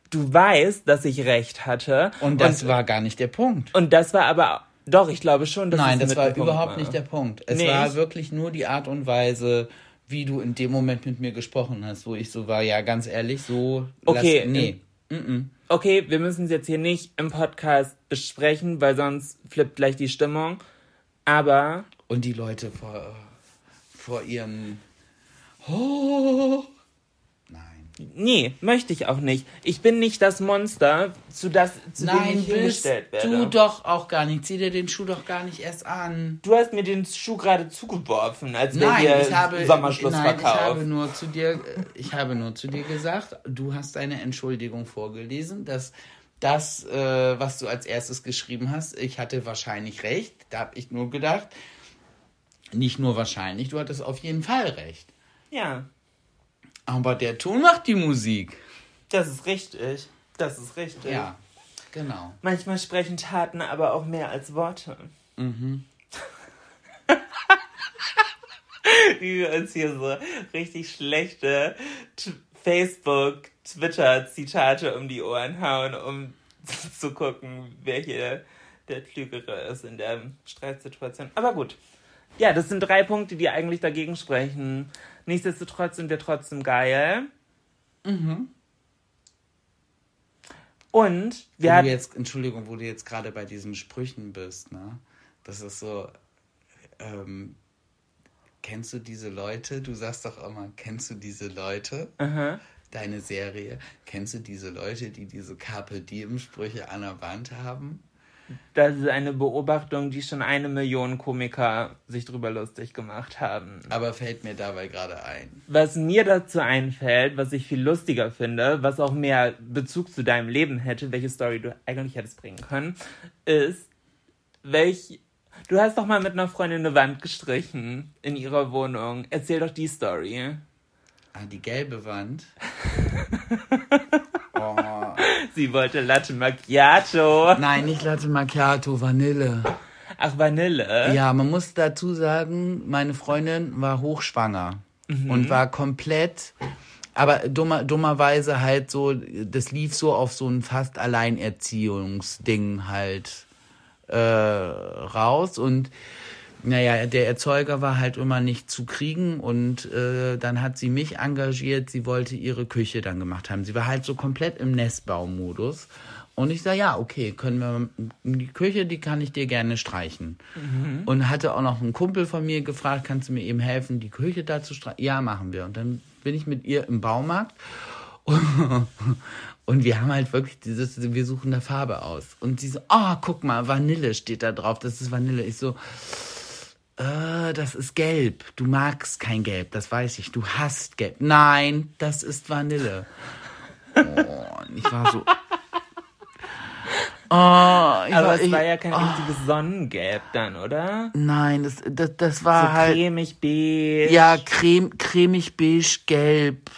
S1: du weißt, dass ich recht hatte.
S2: Und das war gar nicht der Punkt.
S1: und das war aber, doch, ich glaube schon, dass
S2: Nein, das war überhaupt
S1: war.
S2: nicht der Punkt. Es
S1: Nicht?
S2: war wirklich nur die Art und Weise, wie du in dem Moment mit mir gesprochen hast, wo ich so war, ja, ganz ehrlich, so.
S1: Okay,
S2: Lass, nee. Mm-mm.
S1: Okay, wir müssen es jetzt hier nicht im Podcast besprechen, weil sonst flippt gleich die Stimmung. Aber
S2: Und die Leute vor, vor ihren. Oh.
S1: Nee, möchte ich auch nicht. Ich bin nicht das Monster, zu, das, zu dem
S2: Nein,
S1: ich
S2: bist
S1: hingestellt werde.
S2: du doch auch gar nicht. Zieh dir den Schuh doch gar nicht erst an.
S1: Du hast mir den Schuh gerade zugeworfen, als wäre
S2: Nein,
S1: hier
S2: ich habe, nein, ich
S1: Sommerschlussverkauf.
S2: habe nur zu dir, ich habe nur zu dir gesagt, du hast deine Entschuldigung vorgelesen, dass das, äh, was du als erstes geschrieben hast, ich hatte wahrscheinlich recht. Da habe ich nur gedacht, nicht nur wahrscheinlich, du hattest auf jeden Fall recht.
S1: ja,
S2: Aber der Ton macht die Musik.
S1: das ist richtig. Das ist richtig.
S2: Ja, genau.
S1: Manchmal sprechen Taten aber auch mehr als Worte.
S2: Mhm. (laughs)
S1: Wie wir uns hier so richtig schlechte Facebook, Twitter-Zitate um die Ohren hauen, um (laughs) zu gucken, wer hier der Klügere ist in der Streitsituation. Aber gut. Ja, das sind drei Punkte, die eigentlich dagegen sprechen. Nichtsdestotrotz sind wir trotzdem geil.
S2: Mhm.
S1: Und wir
S2: Wo
S1: hatten
S2: du jetzt, Entschuldigung, wo du jetzt gerade bei diesen Sprüchen bist, ne? Das ist so, ähm, kennst du diese Leute? Du sagst doch immer, kennst du diese Leute?
S1: Aha.
S2: Deine Serie, kennst du diese Leute, die diese Carpe Diem Sprüche an der Wand haben?
S1: Das ist eine Beobachtung, die schon eine Million Komiker sich drüber lustig gemacht haben.
S2: Aber fällt mir dabei gerade ein.
S1: Was mir dazu einfällt, was ich viel lustiger finde, was auch mehr Bezug zu deinem Leben hätte, welche Story du eigentlich hättest bringen können, ist, welch. Du hast doch mal mit einer Freundin eine Wand gestrichen in ihrer Wohnung. Erzähl doch die Story.
S2: Ah, die gelbe Wand. (laughs)
S1: Sie wollte Latte Macchiato.
S2: Nein, nicht Latte Macchiato, Vanille.
S1: Ach, Vanille.
S2: Ja, man muss dazu sagen, meine Freundin war hochschwanger und war komplett, aber dummer, dummerweise halt so, das lief so auf so ein fast Alleinerziehungsding halt äh, raus und naja, der Erzeuger war halt immer nicht zu kriegen und äh, dann hat sie mich engagiert, sie wollte ihre Küche dann gemacht haben. Sie war halt so komplett im Nestbaumodus. Und ich sage, ja, okay, können wir, die Küche, die kann ich dir gerne streichen. Und hatte auch noch einen Kumpel von mir gefragt, kannst du mir eben helfen, die Küche da zu streichen? Ja, machen wir. Und dann bin ich mit ihr im Baumarkt (laughs) und wir haben halt wirklich dieses, wir suchen eine Farbe aus. Und sie so, oh, guck mal, Vanille steht da drauf, das ist Vanille. Ich so, äh, das ist gelb. Du magst kein Gelb, das weiß ich. Du hasst Gelb. Nein, das ist Vanille. Oh, ich war so. Oh, ich
S1: Aber
S2: war,
S1: es
S2: ich,
S1: war ja kein richtiges Sonnengelb dann, oder?
S2: Nein, das, das, das war
S1: So
S2: halt.
S1: cremig beige.
S2: Ja, creme, cremig beige, gelb.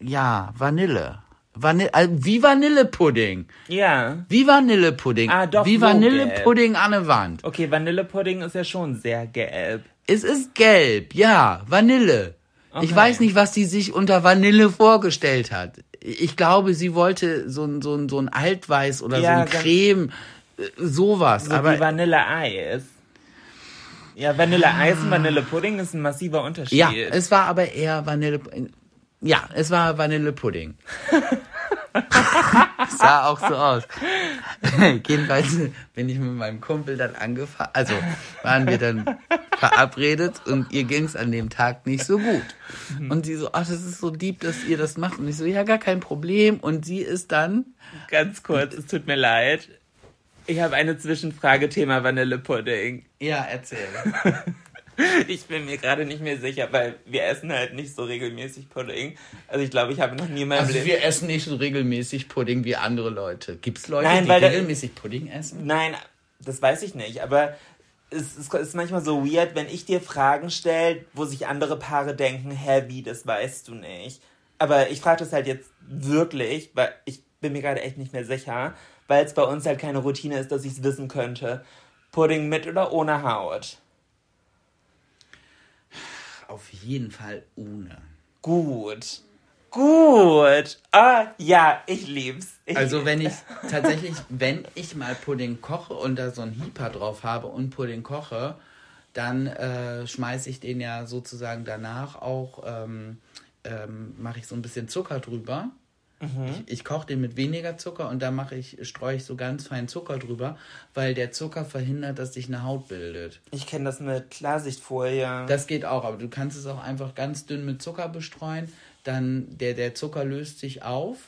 S2: Ja, Vanille. Vanille also wie Vanillepudding.
S1: Ja.
S2: Wie Vanillepudding.
S1: Ah, doch,
S2: Wie
S1: so
S2: Vanillepudding an der Wand.
S1: Okay, Vanillepudding ist ja schon sehr gelb.
S2: Es ist gelb, ja, Vanille. Ich
S1: Okay.
S2: weiß nicht, was sie sich unter Vanille vorgestellt hat. Ich glaube, sie wollte so ein, so ein, so ein Altweiß oder so
S1: Ja,
S2: ein
S1: ganz-
S2: Creme, äh, sowas.
S1: So
S2: aber
S1: wie Vanilleeis. Ja, Vanilleeis und Vanillepudding ist ein massiver Unterschied.
S2: ja, es war aber eher Vanille. Ja, es war Vanillepudding. (laughs) Sah auch so aus. (laughs) Jedenfalls bin ich mit meinem Kumpel dann angefahren. Also waren wir dann verabredet und ihr ging es an dem Tag nicht so gut. Und sie so, ach, das ist so lieb, dass ihr das macht. Und ich so, ja, gar kein Problem. Und sie ist dann,
S1: Ganz kurz, es tut mir leid. Ich habe eine Zwischenfrage, Thema Vanillepudding.
S2: ja, erzähl. (laughs) (laughs)
S1: Ich bin mir gerade nicht mehr sicher, weil wir essen halt nicht so regelmäßig Pudding. Also ich glaube, ich habe noch nie in meinem
S2: Also
S1: Leben...
S2: wir essen nicht so regelmäßig Pudding wie andere Leute. Gibt's Leute,
S1: Nein,
S2: die regelmäßig Pudding essen?
S1: Nein, das weiß ich nicht, aber es, es ist manchmal so weird, wenn ich dir Fragen stelle, wo sich andere Paare denken, hä, wie, das weißt du nicht. Aber ich frage das halt jetzt wirklich, weil ich bin mir gerade echt nicht mehr sicher, weil es bei uns halt keine Routine ist, dass ich es wissen könnte. Pudding mit oder ohne Haut?
S2: Auf jeden Fall ohne.
S1: Gut. Gut. Ah, ja, ich lieb's. Ich
S2: Also wenn ich tatsächlich, wenn ich mal Pudding koche und da so ein Hieper drauf habe und Pudding koche, dann äh, schmeiße ich den ja sozusagen danach auch, ähm, ähm, mache ich so ein bisschen Zucker drüber Ich, ich koche den mit weniger Zucker und da mache ich, streue ich so ganz fein Zucker drüber, weil der Zucker verhindert, dass sich eine Haut bildet.
S1: Ich kenne das mit Klarsichtfolie.
S2: Das geht auch, aber du kannst es auch einfach ganz dünn mit Zucker bestreuen. Dann der, der Zucker löst sich auf,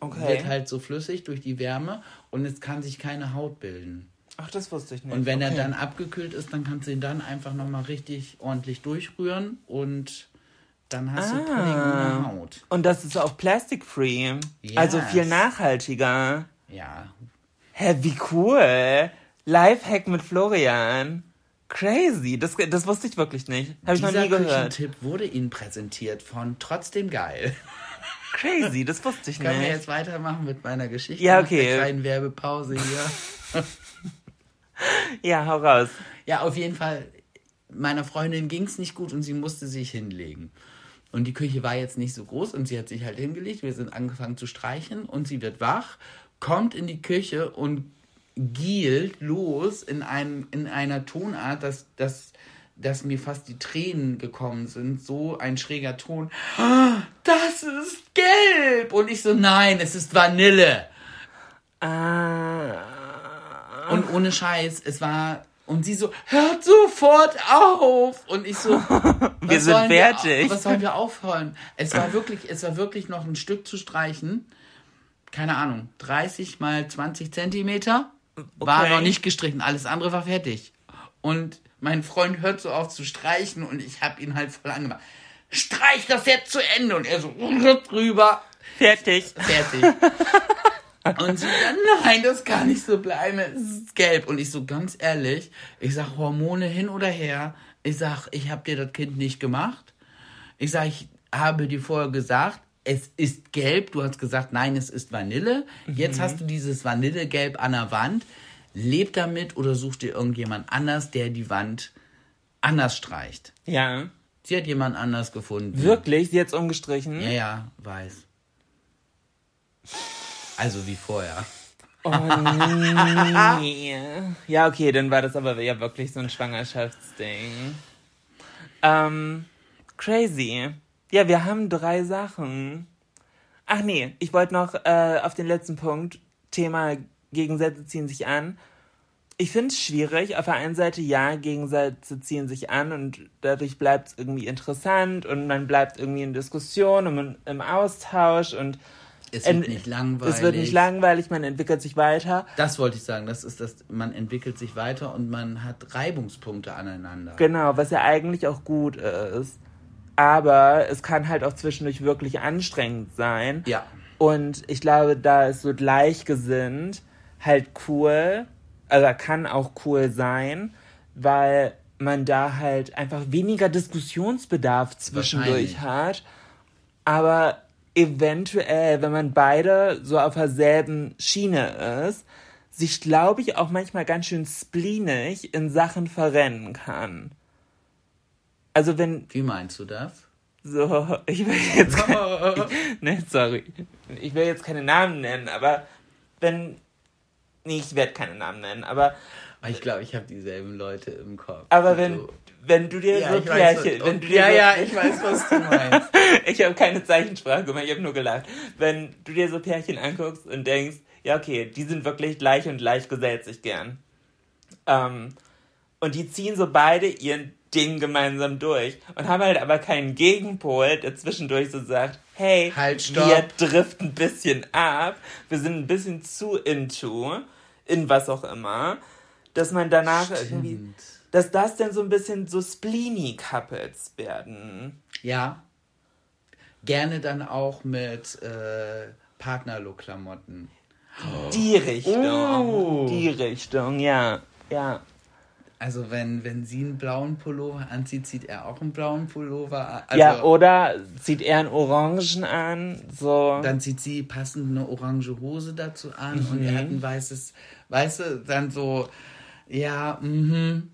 S1: okay.
S2: wird halt so flüssig durch die Wärme und es kann sich keine Haut bilden.
S1: Ach, das wusste ich nicht.
S2: Und wenn
S1: okay.
S2: er dann abgekühlt ist, dann kannst du ihn dann einfach nochmal richtig ordentlich durchrühren und dann hast du
S1: Ah.
S2: Pudding ohne Haut.
S1: Und das ist auch plastic-free. Also
S2: Yes.
S1: viel nachhaltiger.
S2: Ja,
S1: Hä, wie cool. Lifehack mit Florian. Crazy. Das, das wusste ich wirklich nicht. Habe ich noch
S2: dieser
S1: nie gehört.
S2: Küchentipp wurde Ihnen präsentiert von Trotzdem Geil.
S1: Crazy, das wusste ich (laughs)
S2: Können wir
S1: nicht.
S2: jetzt weitermachen mit meiner Geschichte?
S1: Ja,
S2: Nach der
S1: okay.
S2: kleinen Werbepause hier. (laughs)
S1: Ja, hau raus.
S2: Ja, auf jeden Fall, meiner Freundin ging es nicht gut und sie musste sich hinlegen. Und die Küche war jetzt nicht so groß und sie hat sich halt hingelegt. Wir sind angefangen zu streichen und sie wird wach, kommt in die Küche und gielt los in, einem, in einer Tonart, dass, dass, dass mir fast die Tränen gekommen sind. So ein schräger Ton. "Ah, Das ist gelb! Und ich so, nein, es ist Vanille.
S1: Ah.
S2: Und ohne Scheiß, es war. Und sie so, hört sofort auf! Und ich so, (laughs)
S1: Wir sind fertig.
S2: Wir, was sollen wir aufhören? Es war wirklich, es war wirklich noch ein Stück zu streichen. Keine Ahnung, 30 mal 20 Zentimeter. War
S1: Okay.
S2: noch nicht gestrichen, alles andere war fertig. Und mein Freund hört so auf zu streichen und ich habe ihn halt voll angemacht. Streich das jetzt zu Ende! Und er so drüber.
S1: Fertig.
S2: Fertig. (laughs) Und sie dann, nein, das kann nicht so bleiben, es ist gelb. Und ich so, ganz ehrlich, ich sag, Hormone hin oder her. Ich sag, ich habe dir das Kind nicht gemacht. Ich sag, ich habe dir vorher gesagt, es ist gelb. Du hast gesagt, nein, es ist Vanille. Jetzt hast du dieses Vanillegelb an der Wand. Leb damit oder such dir irgendjemand anders, der die Wand anders streicht.
S1: Ja.
S2: Sie hat jemand anders gefunden.
S1: Wirklich? Sie jetzt umgestrichen?
S2: Ja, ja, weiß. Also wie vorher.
S1: Oh nee. (laughs) Ja, okay, dann war das aber ja wirklich so ein Schwangerschaftsding. Ähm, crazy. Ja, wir haben drei Sachen. Ach nee, ich wollte noch äh, auf den letzten Punkt, Thema Gegensätze ziehen sich an. Ich finde es schwierig. Auf der einen Seite, ja, Gegensätze ziehen sich an und dadurch bleibt es irgendwie interessant und man bleibt irgendwie in Diskussion und im Austausch und
S2: Es wird nicht langweilig.
S1: es wird nicht langweilig, man entwickelt sich weiter.
S2: Das wollte ich sagen. Das ist das, man entwickelt sich weiter und man hat Reibungspunkte aneinander.
S1: Genau, was ja eigentlich auch gut ist. Aber es kann halt auch zwischendurch wirklich anstrengend sein.
S2: Ja.
S1: Und ich glaube, da ist so gleichgesinnt halt cool, also kann auch cool sein, weil man da halt einfach weniger Diskussionsbedarf zwischendurch
S2: Wahrscheinlich.
S1: hat. Aber eventuell, wenn man beide so auf derselben Schiene ist, sich, glaube ich, auch manchmal ganz schön spleenig in Sachen verrennen kann. Also wenn
S2: Wie meinst du das?
S1: so, ich will jetzt (laughs) kein, ich, ne, sorry. Ich will jetzt keine Namen nennen, aber wenn nee, ich werde keine Namen nennen, aber
S2: Ich glaube, ich habe dieselben Leute im Kopf.
S1: aber wenn
S2: So.
S1: Wenn du dir
S2: ja,
S1: so
S2: weiß,
S1: Pärchen,
S2: was-
S1: wenn du dir
S2: ja,
S1: so,
S2: ja, ich weiß, was du meinst. (laughs)
S1: ich habe keine Zeichensprache gemacht, ich habe nur gelacht. Wenn du dir so Pärchen anguckst und denkst, ja okay, die sind wirklich gleich und gleich gesellt sich gern. Ähm, und die ziehen so beide ihren Ding gemeinsam durch und haben halt aber keinen Gegenpol, der zwischendurch so sagt, hey,
S2: Halt,
S1: wir driften ein bisschen ab, wir sind ein bisschen zu into, in was auch immer, dass man danach irgendwie,
S2: Stimmt.
S1: Dass das dann so ein bisschen so spleeny Couples werden.
S2: Ja. Gerne dann auch mit äh, Partnerlook-Klamotten.
S1: Die Richtung,
S2: Oh.
S1: die Richtung, ja, ja.
S2: Also wenn, wenn sie einen blauen Pullover anzieht, zieht er auch einen blauen Pullover an. Also,
S1: ja, oder zieht er einen Orangen an, so.
S2: Dann zieht sie passend eine orange Hose dazu an und
S1: Mhm.
S2: er hat ein weißes, weißt du, dann so, ja, mhm,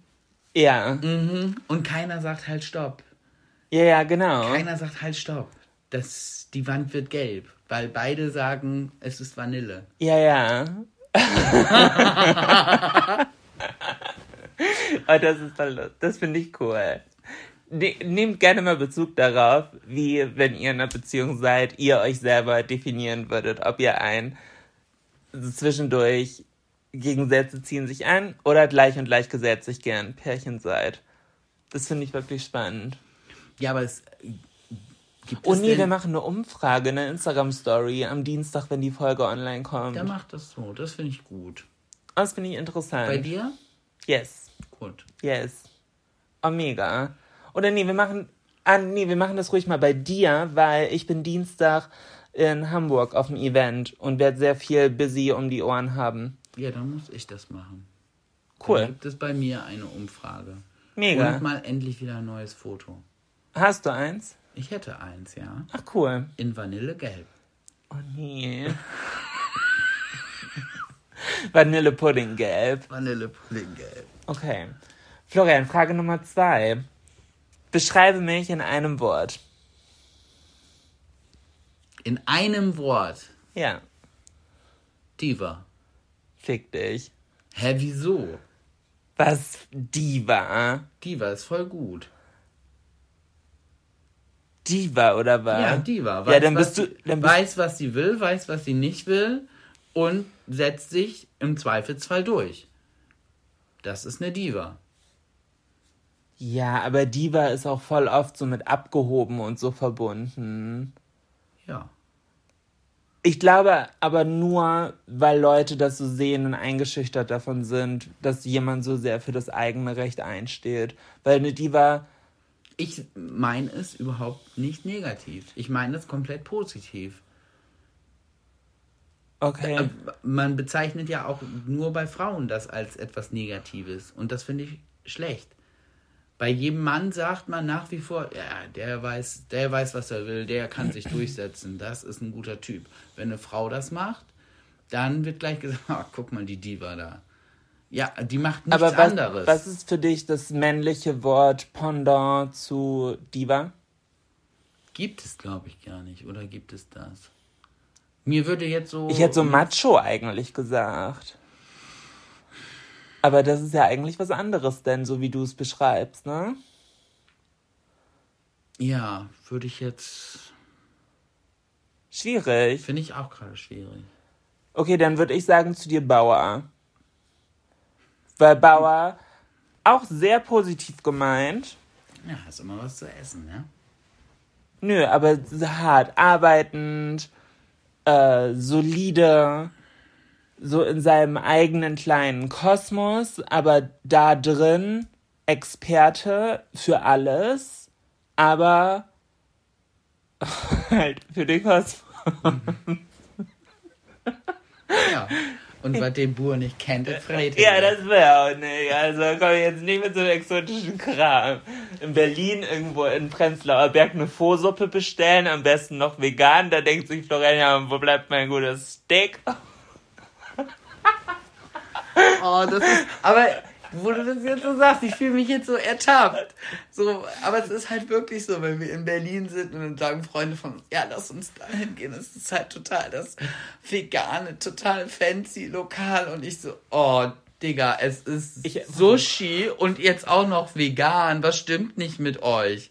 S1: ja,
S2: mhm. Und keiner sagt halt Stopp.
S1: ja, ja, genau.
S2: Keiner sagt halt Stopp. Das, die Wand wird gelb, weil beide sagen, es ist Vanille.
S1: Ja, ja. (laughs) oh, das ist voll lustig. Das finde ich cool. ne nehmt gerne mal Bezug darauf, wie, wenn ihr in einer Beziehung seid, ihr euch selber definieren würdet, ob ihr ein zwischendurch Gegensätze ziehen sich an oder gleich und gleichgesetzlich gern Pärchen seid. Das finde ich wirklich spannend.
S2: Ja, aber es gibt
S1: Oh
S2: es
S1: nee,
S2: denn,
S1: wir machen eine Umfrage, eine Instagram-Story am Dienstag, wenn die Folge online kommt.
S2: Der macht das so, das finde ich gut.
S1: Das finde ich interessant.
S2: Bei dir?
S1: Yes.
S2: Gut.
S1: Yes. Oh, mega. Oder nee, wir machen, ah, nee, wir machen das ruhig mal bei dir, weil ich bin Dienstag in Hamburg auf dem Event und werde sehr viel busy um die Ohren haben.
S2: Ja, dann muss ich das machen. Dann
S1: Cool.
S2: gibt es bei mir eine Umfrage.
S1: Mega.
S2: Und mal endlich wieder ein neues Foto.
S1: Hast du eins?
S2: Ich hätte eins, ja.
S1: Ach, cool.
S2: In Vanillegelb.
S1: Oh nee. (laughs) Vanillepudding gelb.
S2: Vanillepuddinggelb.
S1: Okay. Florian, Frage Nummer zwei. Beschreibe mich in einem Wort.
S2: In einem Wort.
S1: Ja,
S2: Diva.
S1: Fick dich.
S2: Hä, wieso?
S1: Was Diva?
S2: Diva ist voll gut.
S1: Diva oder was?
S2: Ja, Diva.
S1: ja, dann
S2: was
S1: bist du. Dann bist,
S2: weiß, was sie will, weiß, was sie nicht will und setzt sich im Zweifelsfall durch. Das ist eine Diva.
S1: ja, aber Diva ist auch voll oft so mit abgehoben und so verbunden.
S2: Ja.
S1: Ich glaube aber nur, weil Leute das so sehen und eingeschüchtert davon sind, dass jemand so sehr für das eigene Recht einsteht. Weil eine Diva,
S2: Ich meine es überhaupt nicht negativ. Ich meine es komplett positiv.
S1: okay.
S2: Äh, Man bezeichnet ja auch nur bei Frauen das als etwas Negatives. Und das finde ich schlecht. Bei jedem Mann sagt man nach wie vor, ja, der weiß, der weiß, was er will, der kann sich durchsetzen, das ist ein guter Typ. Wenn eine Frau das macht, dann wird gleich gesagt, (laughs) ah, guck mal, die Diva da. Ja, die macht nichts
S1: aber was,
S2: anderes.
S1: was ist für dich das männliche Wort Pendant zu Diva?
S2: gibt es, glaube ich, gar nicht. Oder gibt es das? Mir würde jetzt so.
S1: Ich hätte so Macho eigentlich gesagt. Aber das ist ja eigentlich was anderes denn, so wie du es beschreibst, ne?
S2: Ja, würde ich jetzt.
S1: Schwierig.
S2: Finde ich auch gerade schwierig.
S1: Okay, dann würde ich sagen zu dir Bauer. Weil Bauer auch sehr positiv gemeint.
S2: Ja, hast immer was zu essen, ne?
S1: Nö, aber hart arbeitend, äh, solide, so in seinem eigenen kleinen Kosmos, aber da drin Experte für alles, aber (laughs) halt für den Kosmos.
S2: Ja. Und was den Bur nicht kennt, der fragt
S1: Ja, das wäre auch nicht. Also komm ich jetzt nicht mit so einem exotischen Kram. In Berlin irgendwo in Prenzlauer Berg eine Frohsuppe bestellen, am besten noch vegan. Da denkt sich Florian, ja, wo bleibt mein gutes Steak?
S2: Oh, das ist. Aber wo du das jetzt so sagst, ich fühle mich jetzt so ertappt. So, aber es ist halt wirklich so, wenn wir in Berlin sind und dann sagen Freunde von uns, ja, lass uns dahin gehen. Das ist halt total das vegane, total fancy Lokal. Und ich so, oh, Digga, es ist
S1: Ich-
S2: Sushi und jetzt auch noch vegan. Was stimmt nicht mit euch?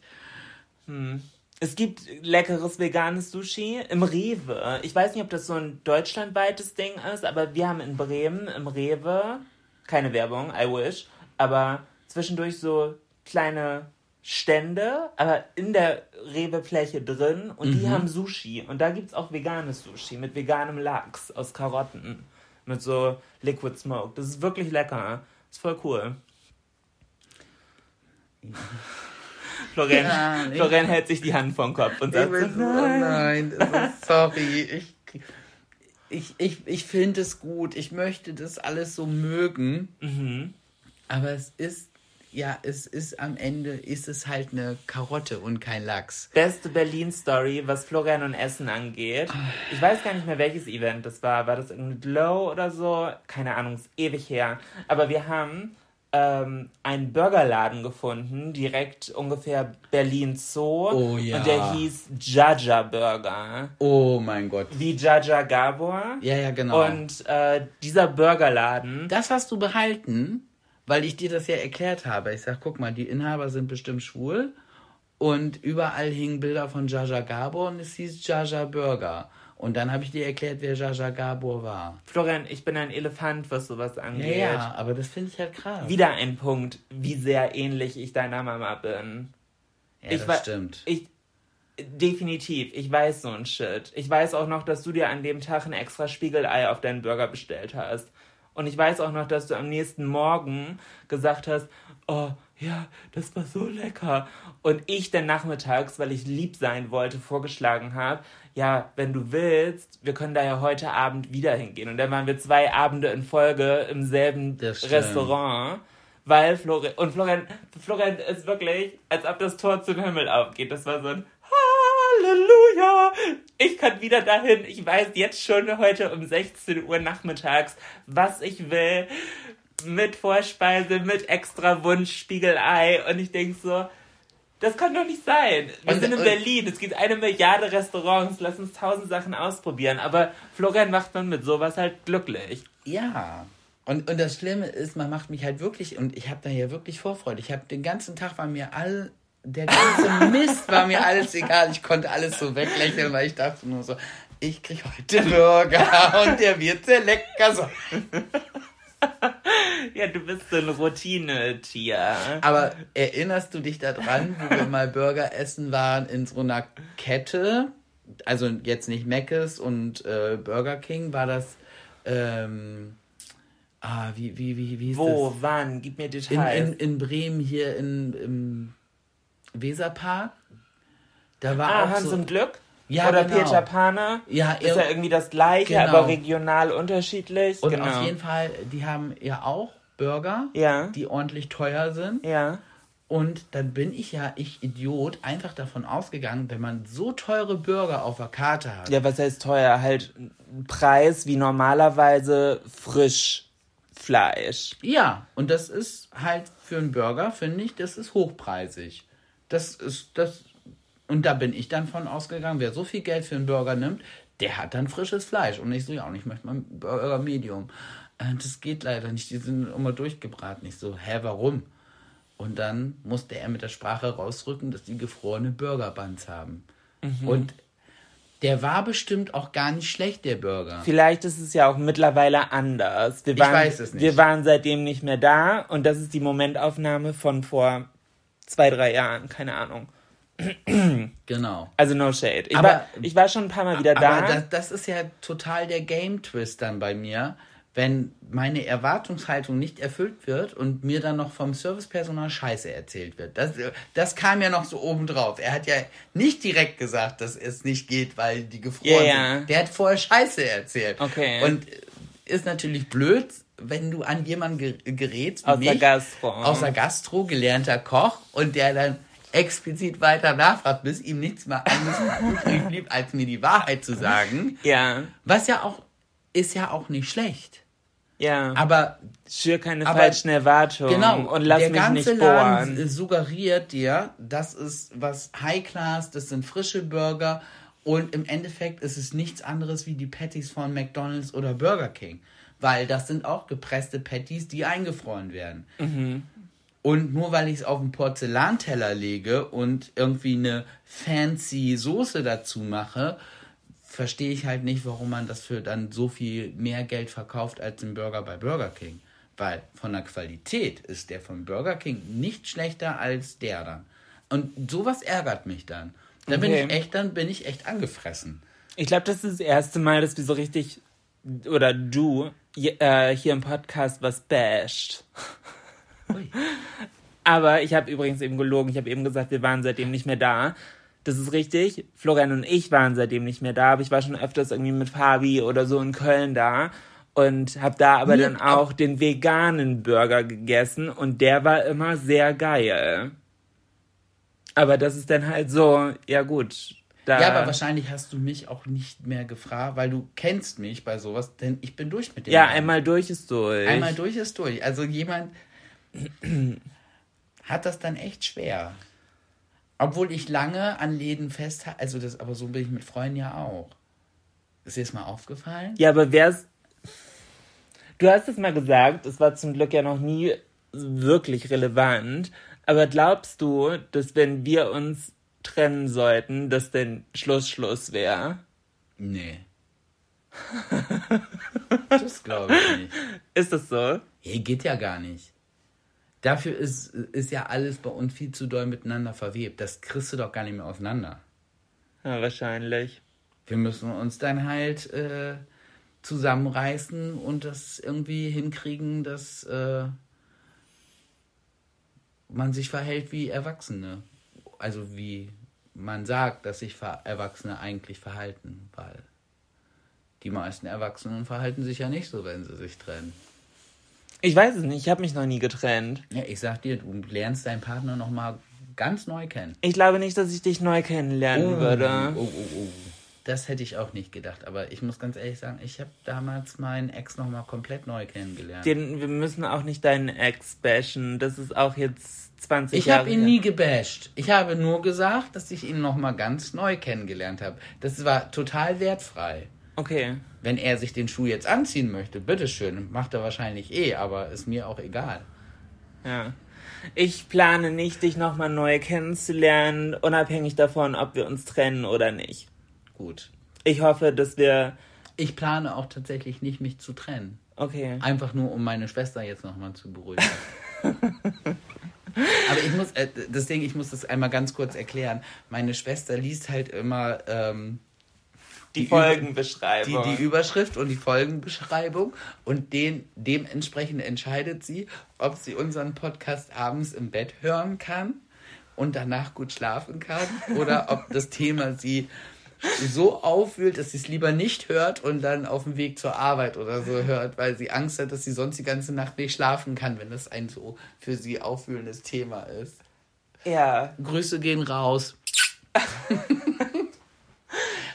S1: Es gibt leckeres veganes Sushi im Rewe. Ich weiß nicht, ob das so ein deutschlandweites Ding ist, aber wir haben in Bremen im Rewe, keine Werbung, I wish, aber zwischendurch so kleine Stände, aber in der Rewe-Fläche drin und die haben Sushi. Und da gibt es auch veganes Sushi mit veganem Lachs aus Karotten. Mit so Liquid Smoke. Das ist wirklich lecker. Ist voll cool. (laughs) Florian,
S2: Ja.
S1: Florian hält sich die Hand vom Kopf und sagt so,
S2: nein, das ist, sorry. Ich, ich, ich, ich finde es gut. Ich möchte das alles so mögen.
S1: Mhm.
S2: Aber es ist, ja, es ist am Ende, ist es halt eine Karotte und kein Lachs.
S1: Beste Berlin-Story, was Florian und Essen angeht. Ich weiß gar nicht mehr, welches Event das war. War das irgendein Glow oder so? Keine Ahnung, ist ewig her. Aber wir haben ähm, einen Burgerladen gefunden, direkt ungefähr Berlin Zoo.
S2: Oh ja.
S1: Und der hieß Jaja Burger.
S2: Oh mein Gott.
S1: Wie Jaja Gabor.
S2: Ja, ja, genau.
S1: Und äh, dieser Burgerladen,
S2: das hast du behalten, weil ich dir das ja erklärt habe. Ich sag, guck mal, die Inhaber sind bestimmt schwul und überall hingen Bilder von Jaja Gabor und es hieß Jaja Burger. Und dann habe ich dir erklärt, wer Jaja Gabor war.
S1: Florian, ich bin ein Elefant, was sowas angeht.
S2: ja, aber das finde ich halt krass.
S1: Wieder ein Punkt, wie sehr ähnlich ich deiner Mama bin.
S2: ja,
S1: ich
S2: das stimmt.
S1: Ich, definitiv, ich weiß so ein Shit. Ich weiß auch noch, dass du dir an dem Tag ein extra Spiegelei auf deinen Burger bestellt hast. Und ich weiß auch noch, dass du am nächsten Morgen gesagt hast, oh, ja, das war so lecker. Und ich dann nachmittags, weil ich lieb sein wollte, vorgeschlagen habe, ja, wenn du willst, wir können da ja heute Abend wieder hingehen. Und dann waren wir zwei Abende in Folge im selben. Restaurant. Weil Florian, und Florian, Florian ist wirklich, als ob das Tor zum Himmel aufgeht. Das war so ein Halleluja! Ich kann wieder dahin. Ich weiß jetzt schon heute um 16 Uhr nachmittags, was ich will. Mit Vorspeise, mit extra Wunsch, Spiegelei. Und ich denk so, das kann doch nicht sein. Wir
S2: Und-
S1: sind in Berlin. Es gibt eine Milliarde Restaurants. Lass uns tausend Sachen ausprobieren. Aber Florian macht man mit sowas halt glücklich.
S2: Ja. Und, und das Schlimme ist, man macht mich halt wirklich, und ich habe da ja wirklich Vorfreude. Ich habe den ganzen Tag war mir all, der ganze (laughs) Mist war mir alles egal. Ich konnte alles so weglächeln, weil ich dachte nur so, ich krieg heute Burger und der wird sehr lecker sein. (laughs)
S1: Ja, du bist so ein Routinetier.
S2: Aber erinnerst du dich daran, wo wir mal Burger essen waren in so einer Kette? Also jetzt nicht Mc's und äh, Burger King, war das. Ähm, ah, wie, wie, wie, wie ist
S1: Wo,
S2: das?
S1: wann? Gib mir
S2: In,
S1: Details.
S2: in, in Bremen hier in, im Weserpark. Da war
S1: ah,
S2: auch
S1: Hans
S2: so,
S1: und Glück?
S2: Ja,
S1: Oder
S2: genau.
S1: Peter Pane?
S2: Ja,
S1: Ist ja
S2: ir-
S1: irgendwie das gleiche,
S2: Genau.
S1: aber regional unterschiedlich.
S2: Und
S1: genau.
S2: auf jeden Fall, die haben ja auch Burger,
S1: Ja.
S2: die ordentlich teuer sind.
S1: Ja.
S2: Und dann bin ich ja, ich Idiot, einfach davon ausgegangen, wenn man so teure Burger auf der Karte hat.
S1: Ja, was heißt teuer? Halt Preis wie normalerweise Frischfleisch.
S2: Ja, und das ist halt für einen Burger, finde ich, das ist hochpreisig. Das ist das. Und da bin ich dann von ausgegangen, wer so viel Geld für einen Burger nimmt, der hat dann frisches Fleisch. Und ich so, ja, und ich möchte mal einen Burger Medium. Äh, Das geht leider nicht, die sind immer durchgebraten. Ich so, hä, warum? Und dann musste er mit der Sprache rausrücken, dass die gefrorene Burger Buns haben. Und der war bestimmt auch gar nicht schlecht, der Burger.
S1: Vielleicht ist es ja auch mittlerweile anders. Wir
S2: Ich
S1: waren,
S2: weiß es nicht.
S1: Wir waren seitdem nicht mehr da und das ist die Momentaufnahme von vor zwei, drei Jahren. Keine Ahnung.
S2: Genau.
S1: Also no shade. Ich,
S2: Aber-
S1: war, ich war schon ein paar Mal wieder da.
S2: Aber das, das ist ja total der Game-Twist dann bei mir, wenn meine Erwartungshaltung nicht erfüllt wird und mir dann noch vom Servicepersonal Scheiße erzählt wird. Das, das kam ja noch so obendrauf. Er hat ja nicht direkt gesagt, dass es nicht geht, weil die gefroren
S1: Ja, ja.
S2: sind. Der hat vorher Scheiße erzählt.
S1: Okay.
S2: Und ist natürlich blöd, wenn du an jemanden ge gerätst,
S1: der
S2: mich,
S1: Gastro.
S2: aus der Gastro, gelernter Koch, und der dann explizit weiter nachfragt, bis ihm nichts mehr anderes übrig blieb, als mir die Wahrheit zu sagen.
S1: ja,
S2: Was ja auch, ist ja auch nicht schlecht.
S1: ja.
S2: Aber
S1: Schür keine
S2: aber-
S1: falschen Erwartungen
S2: genau,
S1: und lass
S2: der
S1: mich
S2: ganze
S1: nicht
S2: Laden
S1: bohren.
S2: suggeriert dir, das ist was High Class, das sind frische Burger und im Endeffekt ist es nichts anderes wie die Patties von McDonald's oder Burger King. Weil das sind auch gepresste Patties, die eingefroren werden.
S1: Mhm.
S2: Und nur weil ich es auf einen Porzellanteller lege und irgendwie eine fancy Soße dazu mache, verstehe ich halt nicht, warum man das für dann so viel mehr Geld verkauft als ein Burger bei Burger King. Weil von der Qualität ist der von Burger King nicht schlechter als der dann. Und sowas ärgert mich dann. Da bin
S1: Okay.
S2: ich echt, dann bin ich echt angefressen.
S1: Ich glaube, das ist das erste Mal, dass wir so richtig, oder du, äh, hier im Podcast was basht. (laughs) (laughs) Aber ich habe übrigens eben gelogen. Ich habe eben gesagt, wir waren seitdem nicht mehr da. Das ist richtig. Florian und ich waren seitdem nicht mehr da, aber ich war schon öfters irgendwie mit Fabi oder so in Köln da und habe da aber dann auch den veganen Burger gegessen und der war immer sehr geil. Aber das ist dann halt so, ja gut. Da,
S2: Ja, aber wahrscheinlich hast du mich auch nicht mehr gefragt, weil du kennst mich bei sowas, denn ich bin durch mit dem.
S1: Ja,
S2: Laden.
S1: einmal durch ist durch.
S2: Einmal durch ist durch. Also jemand (clears throat) hat das dann echt schwer. Obwohl ich lange an Läden festhalte, also das, aber so bin ich mit Freunden ja auch. Ist dir das mal aufgefallen?
S1: Ja, aber wär's. Du hast es mal gesagt, es war zum Glück ja noch nie wirklich relevant, Aber glaubst du, dass wenn wir uns trennen sollten, dass denn Schluss Schluss wäre?
S2: Nee. (laughs) das glaube ich nicht.
S1: Ist das so?
S2: Hey, geht ja gar nicht. Dafür ist, ist ja alles bei uns viel zu doll miteinander verwebt. Das kriegst du doch gar nicht mehr auseinander.
S1: Ja, wahrscheinlich.
S2: Wir müssen uns dann halt äh, zusammenreißen und das irgendwie hinkriegen, dass äh, man sich verhält wie Erwachsene. Also wie man sagt, dass sich Erwachsene eigentlich verhalten, weil die meisten Erwachsenen verhalten sich ja nicht so, wenn sie sich trennen.
S1: Ich weiß es nicht, ich habe mich noch nie getrennt.
S2: Ja, ich sag dir, du lernst deinen Partner noch mal ganz neu kennen.
S1: Ich glaube nicht, dass ich dich neu kennenlernen
S2: oh,
S1: würde.
S2: Oh, oh, oh. Das hätte ich auch nicht gedacht, aber ich muss ganz ehrlich sagen, ich habe damals meinen Ex noch mal komplett neu kennengelernt.
S1: Den, wir müssen auch nicht deinen Ex bashen, das ist auch jetzt 20
S2: ich
S1: Jahre
S2: habe ihn nie gebasht. Ich habe nur gesagt, dass ich ihn noch mal ganz neu kennengelernt habe. Das war total wertfrei.
S1: Okay.
S2: Wenn er sich den Schuh jetzt anziehen möchte, bitteschön, macht er wahrscheinlich eh, aber ist mir auch egal.
S1: Ja. Ich plane nicht, dich nochmal neu kennenzulernen, unabhängig davon, ob wir uns trennen oder nicht.
S2: Gut.
S1: Ich hoffe, dass wir.
S2: Ich plane auch tatsächlich nicht, mich zu trennen.
S1: Okay.
S2: Einfach nur, um meine Schwester jetzt nochmal zu beruhigen. (laughs) Aber ich muss, äh, deswegen, ich muss das einmal ganz kurz erklären. Meine Schwester liest halt immer ähm,
S1: Die,
S2: Über-
S1: Folgenbeschreibung.
S2: die, die Überschrift und die Folgenbeschreibung und den, dementsprechend entscheidet sie, ob sie unseren Podcast abends im Bett hören kann und danach gut schlafen kann (laughs) oder ob das Thema sie so aufwühlt, dass sie es lieber nicht hört und dann auf dem Weg zur Arbeit oder so hört, weil sie Angst hat, dass sie sonst die ganze Nacht nicht schlafen kann, wenn das ein so für sie aufwühlendes Thema ist.
S1: ja.
S2: Grüße gehen raus. (laughs)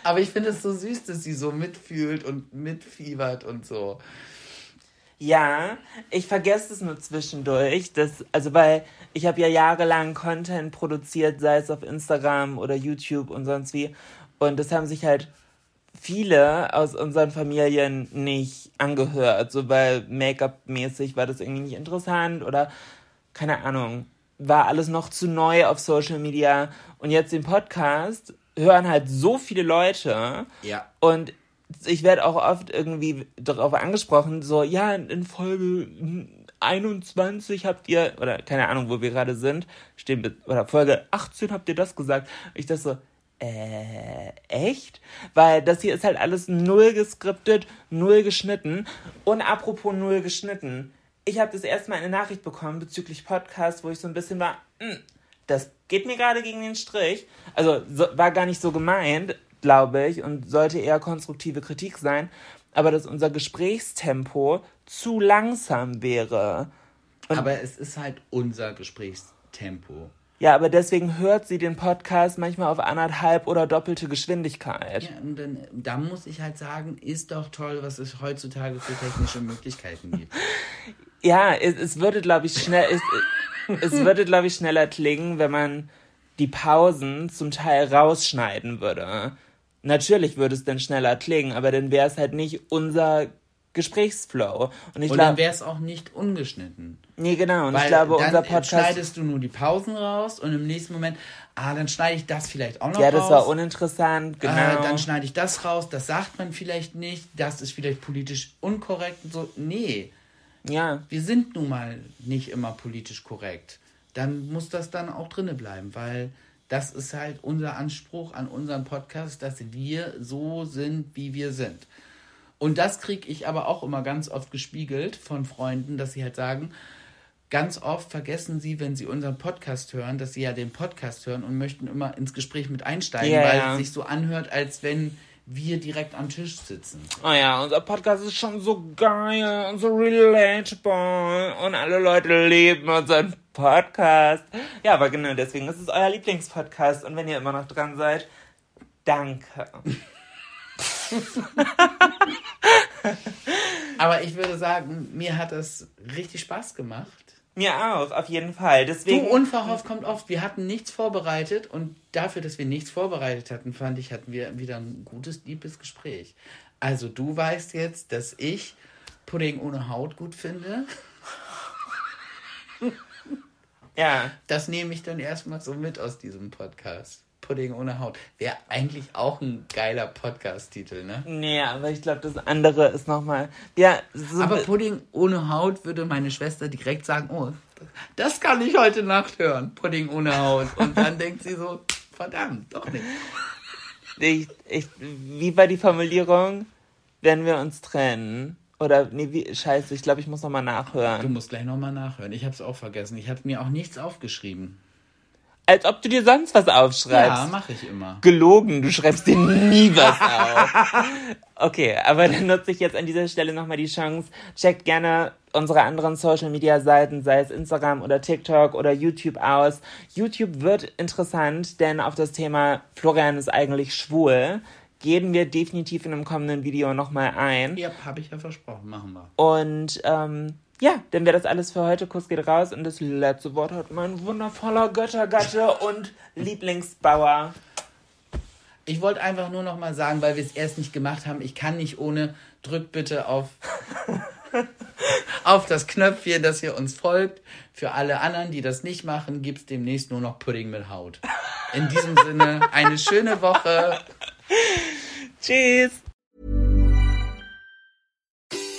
S2: Aber ich finde es so süß, dass sie so mitfühlt und mitfiebert und so.
S1: Ja, ich vergesse es nur zwischendurch, dass, also weil ich habe ja jahrelang Content produziert, sei es auf Instagram oder YouTube und sonst wie. Und das haben sich halt viele aus unseren Familien nicht angehört, so weil Make-up-mäßig war das irgendwie nicht interessant oder keine Ahnung, war alles noch zu neu auf Social Media. Und jetzt den Podcast hören halt so viele Leute.
S2: Ja.
S1: Und ich werde auch oft irgendwie darauf angesprochen, so, ja, in Folge 21 habt ihr, oder keine Ahnung, wo wir gerade sind, stehen oder Folge 18 habt ihr das gesagt. Ich dachte so, äh, echt? Weil das hier ist halt alles null geskriptet, null geschnitten. Und apropos null geschnitten, ich habe das erste Mal eine Nachricht bekommen bezüglich Podcast, wo ich so ein bisschen war, "Hm, das geht mir gerade gegen den Strich. Also so, war gar nicht so gemeint, glaube ich, und sollte eher konstruktive Kritik sein, aber dass unser Gesprächstempo zu langsam wäre.
S2: Aber es ist halt unser Gesprächstempo.
S1: Ja, aber deswegen hört sie den Podcast manchmal auf anderthalb oder doppelte Geschwindigkeit.
S2: Ja, und dann, da muss ich halt sagen, ist doch toll, was es heutzutage für technische Möglichkeiten gibt. (laughs)
S1: Ja, es, es würde, glaube ich, schnell, es, es würde, glaube ich, schneller klingen, wenn man die Pausen zum Teil rausschneiden würde. Natürlich würde es dann schneller klingen, aber dann wäre es halt nicht unser Gesprächsflow. Und ich
S2: Und dann
S1: glaube,
S2: wäre es auch nicht ungeschnitten.
S1: nee, genau. Und
S2: Weil
S1: ich glaube,
S2: dann
S1: unser Podcast.
S2: schneidest du nur die Pausen raus und im nächsten Moment, ah, dann schneide ich das vielleicht auch noch
S1: Ja,
S2: raus.
S1: das war uninteressant, genau.
S2: Äh, dann schneide ich das raus, das sagt man vielleicht nicht, das ist vielleicht politisch unkorrekt und so. Nee,
S1: ja,
S2: wir sind nun mal nicht immer politisch korrekt. Dann muss das dann auch drinne bleiben, weil das ist halt unser Anspruch an unseren Podcast, dass wir so sind, wie wir sind. Und das kriege ich aber auch immer ganz oft gespiegelt von Freunden, dass sie halt sagen, ganz oft vergessen sie, wenn sie unseren Podcast hören, dass sie ja den Podcast hören und möchten immer ins Gespräch mit einsteigen,
S1: Ja,
S2: weil es sich so anhört, als wenn wir direkt am Tisch sitzen.
S1: Oh ja, unser Podcast ist schon so geil und so relatable und alle Leute lieben unseren Podcast. Ja, aber genau deswegen ist es euer Lieblingspodcast und wenn ihr immer noch dran seid, danke. (laughs)
S2: Aber ich würde sagen, mir hat es richtig Spaß gemacht.
S1: Mir auch, auf jeden Fall.
S2: Du,
S1: Deswegen.
S2: unverhofft kommt oft. Wir hatten nichts vorbereitet und dafür, dass wir nichts vorbereitet hatten, fand ich, hatten wir wieder ein gutes, liebes Gespräch. Also du weißt jetzt, dass ich Pudding ohne Haut gut finde.
S1: Ja.
S2: Das nehme ich dann erstmal so mit aus diesem Podcast. Pudding ohne Haut. Wäre eigentlich auch ein geiler Podcast-Titel, ne?
S1: Nee, aber ich glaube, das andere ist nochmal. Ja, so
S2: Aber Pudding ohne Haut würde meine Schwester direkt sagen, oh, das kann ich heute Nacht hören. Pudding ohne Haut. Und dann (laughs) denkt sie so, verdammt, doch nicht.
S1: ich, ich, wie war die Formulierung? Wenn wir uns trennen? Oder, nee, wie, scheiße, ich glaube, ich muss nochmal
S2: Du
S1: nachhören.
S2: musst gleich nochmal nachhören. Ich habe es auch vergessen. Ich habe mir auch nichts aufgeschrieben.
S1: Als ob du dir sonst was aufschreibst.
S2: Ja, mache ich immer.
S1: gelogen, du schreibst dir nie was auf. (laughs) Okay, aber dann nutze ich jetzt an dieser Stelle nochmal die Chance. Checkt gerne unsere anderen Social Media Seiten, sei es Instagram oder TikTok oder YouTube aus. YouTube wird interessant, denn auf das Thema Florian ist eigentlich schwul gehen wir definitiv in einem kommenden Video nochmal ein.
S2: Ja, habe ich ja versprochen. Machen wir.
S1: Und ähm, ja, dann wäre das alles für heute. Kuss geht raus. Und das letzte Wort hat mein wundervoller Göttergatte und Lieblingsbauer.
S2: Ich wollte einfach nur noch mal sagen, weil wir es erst nicht gemacht haben, ich kann nicht ohne, drückt bitte auf, auf das Knöpfchen, dass ihr uns folgt. Für alle anderen, die das nicht machen, gibt es demnächst nur noch Pudding mit Haut. In diesem Sinne, eine schöne Woche.
S1: Tschüss.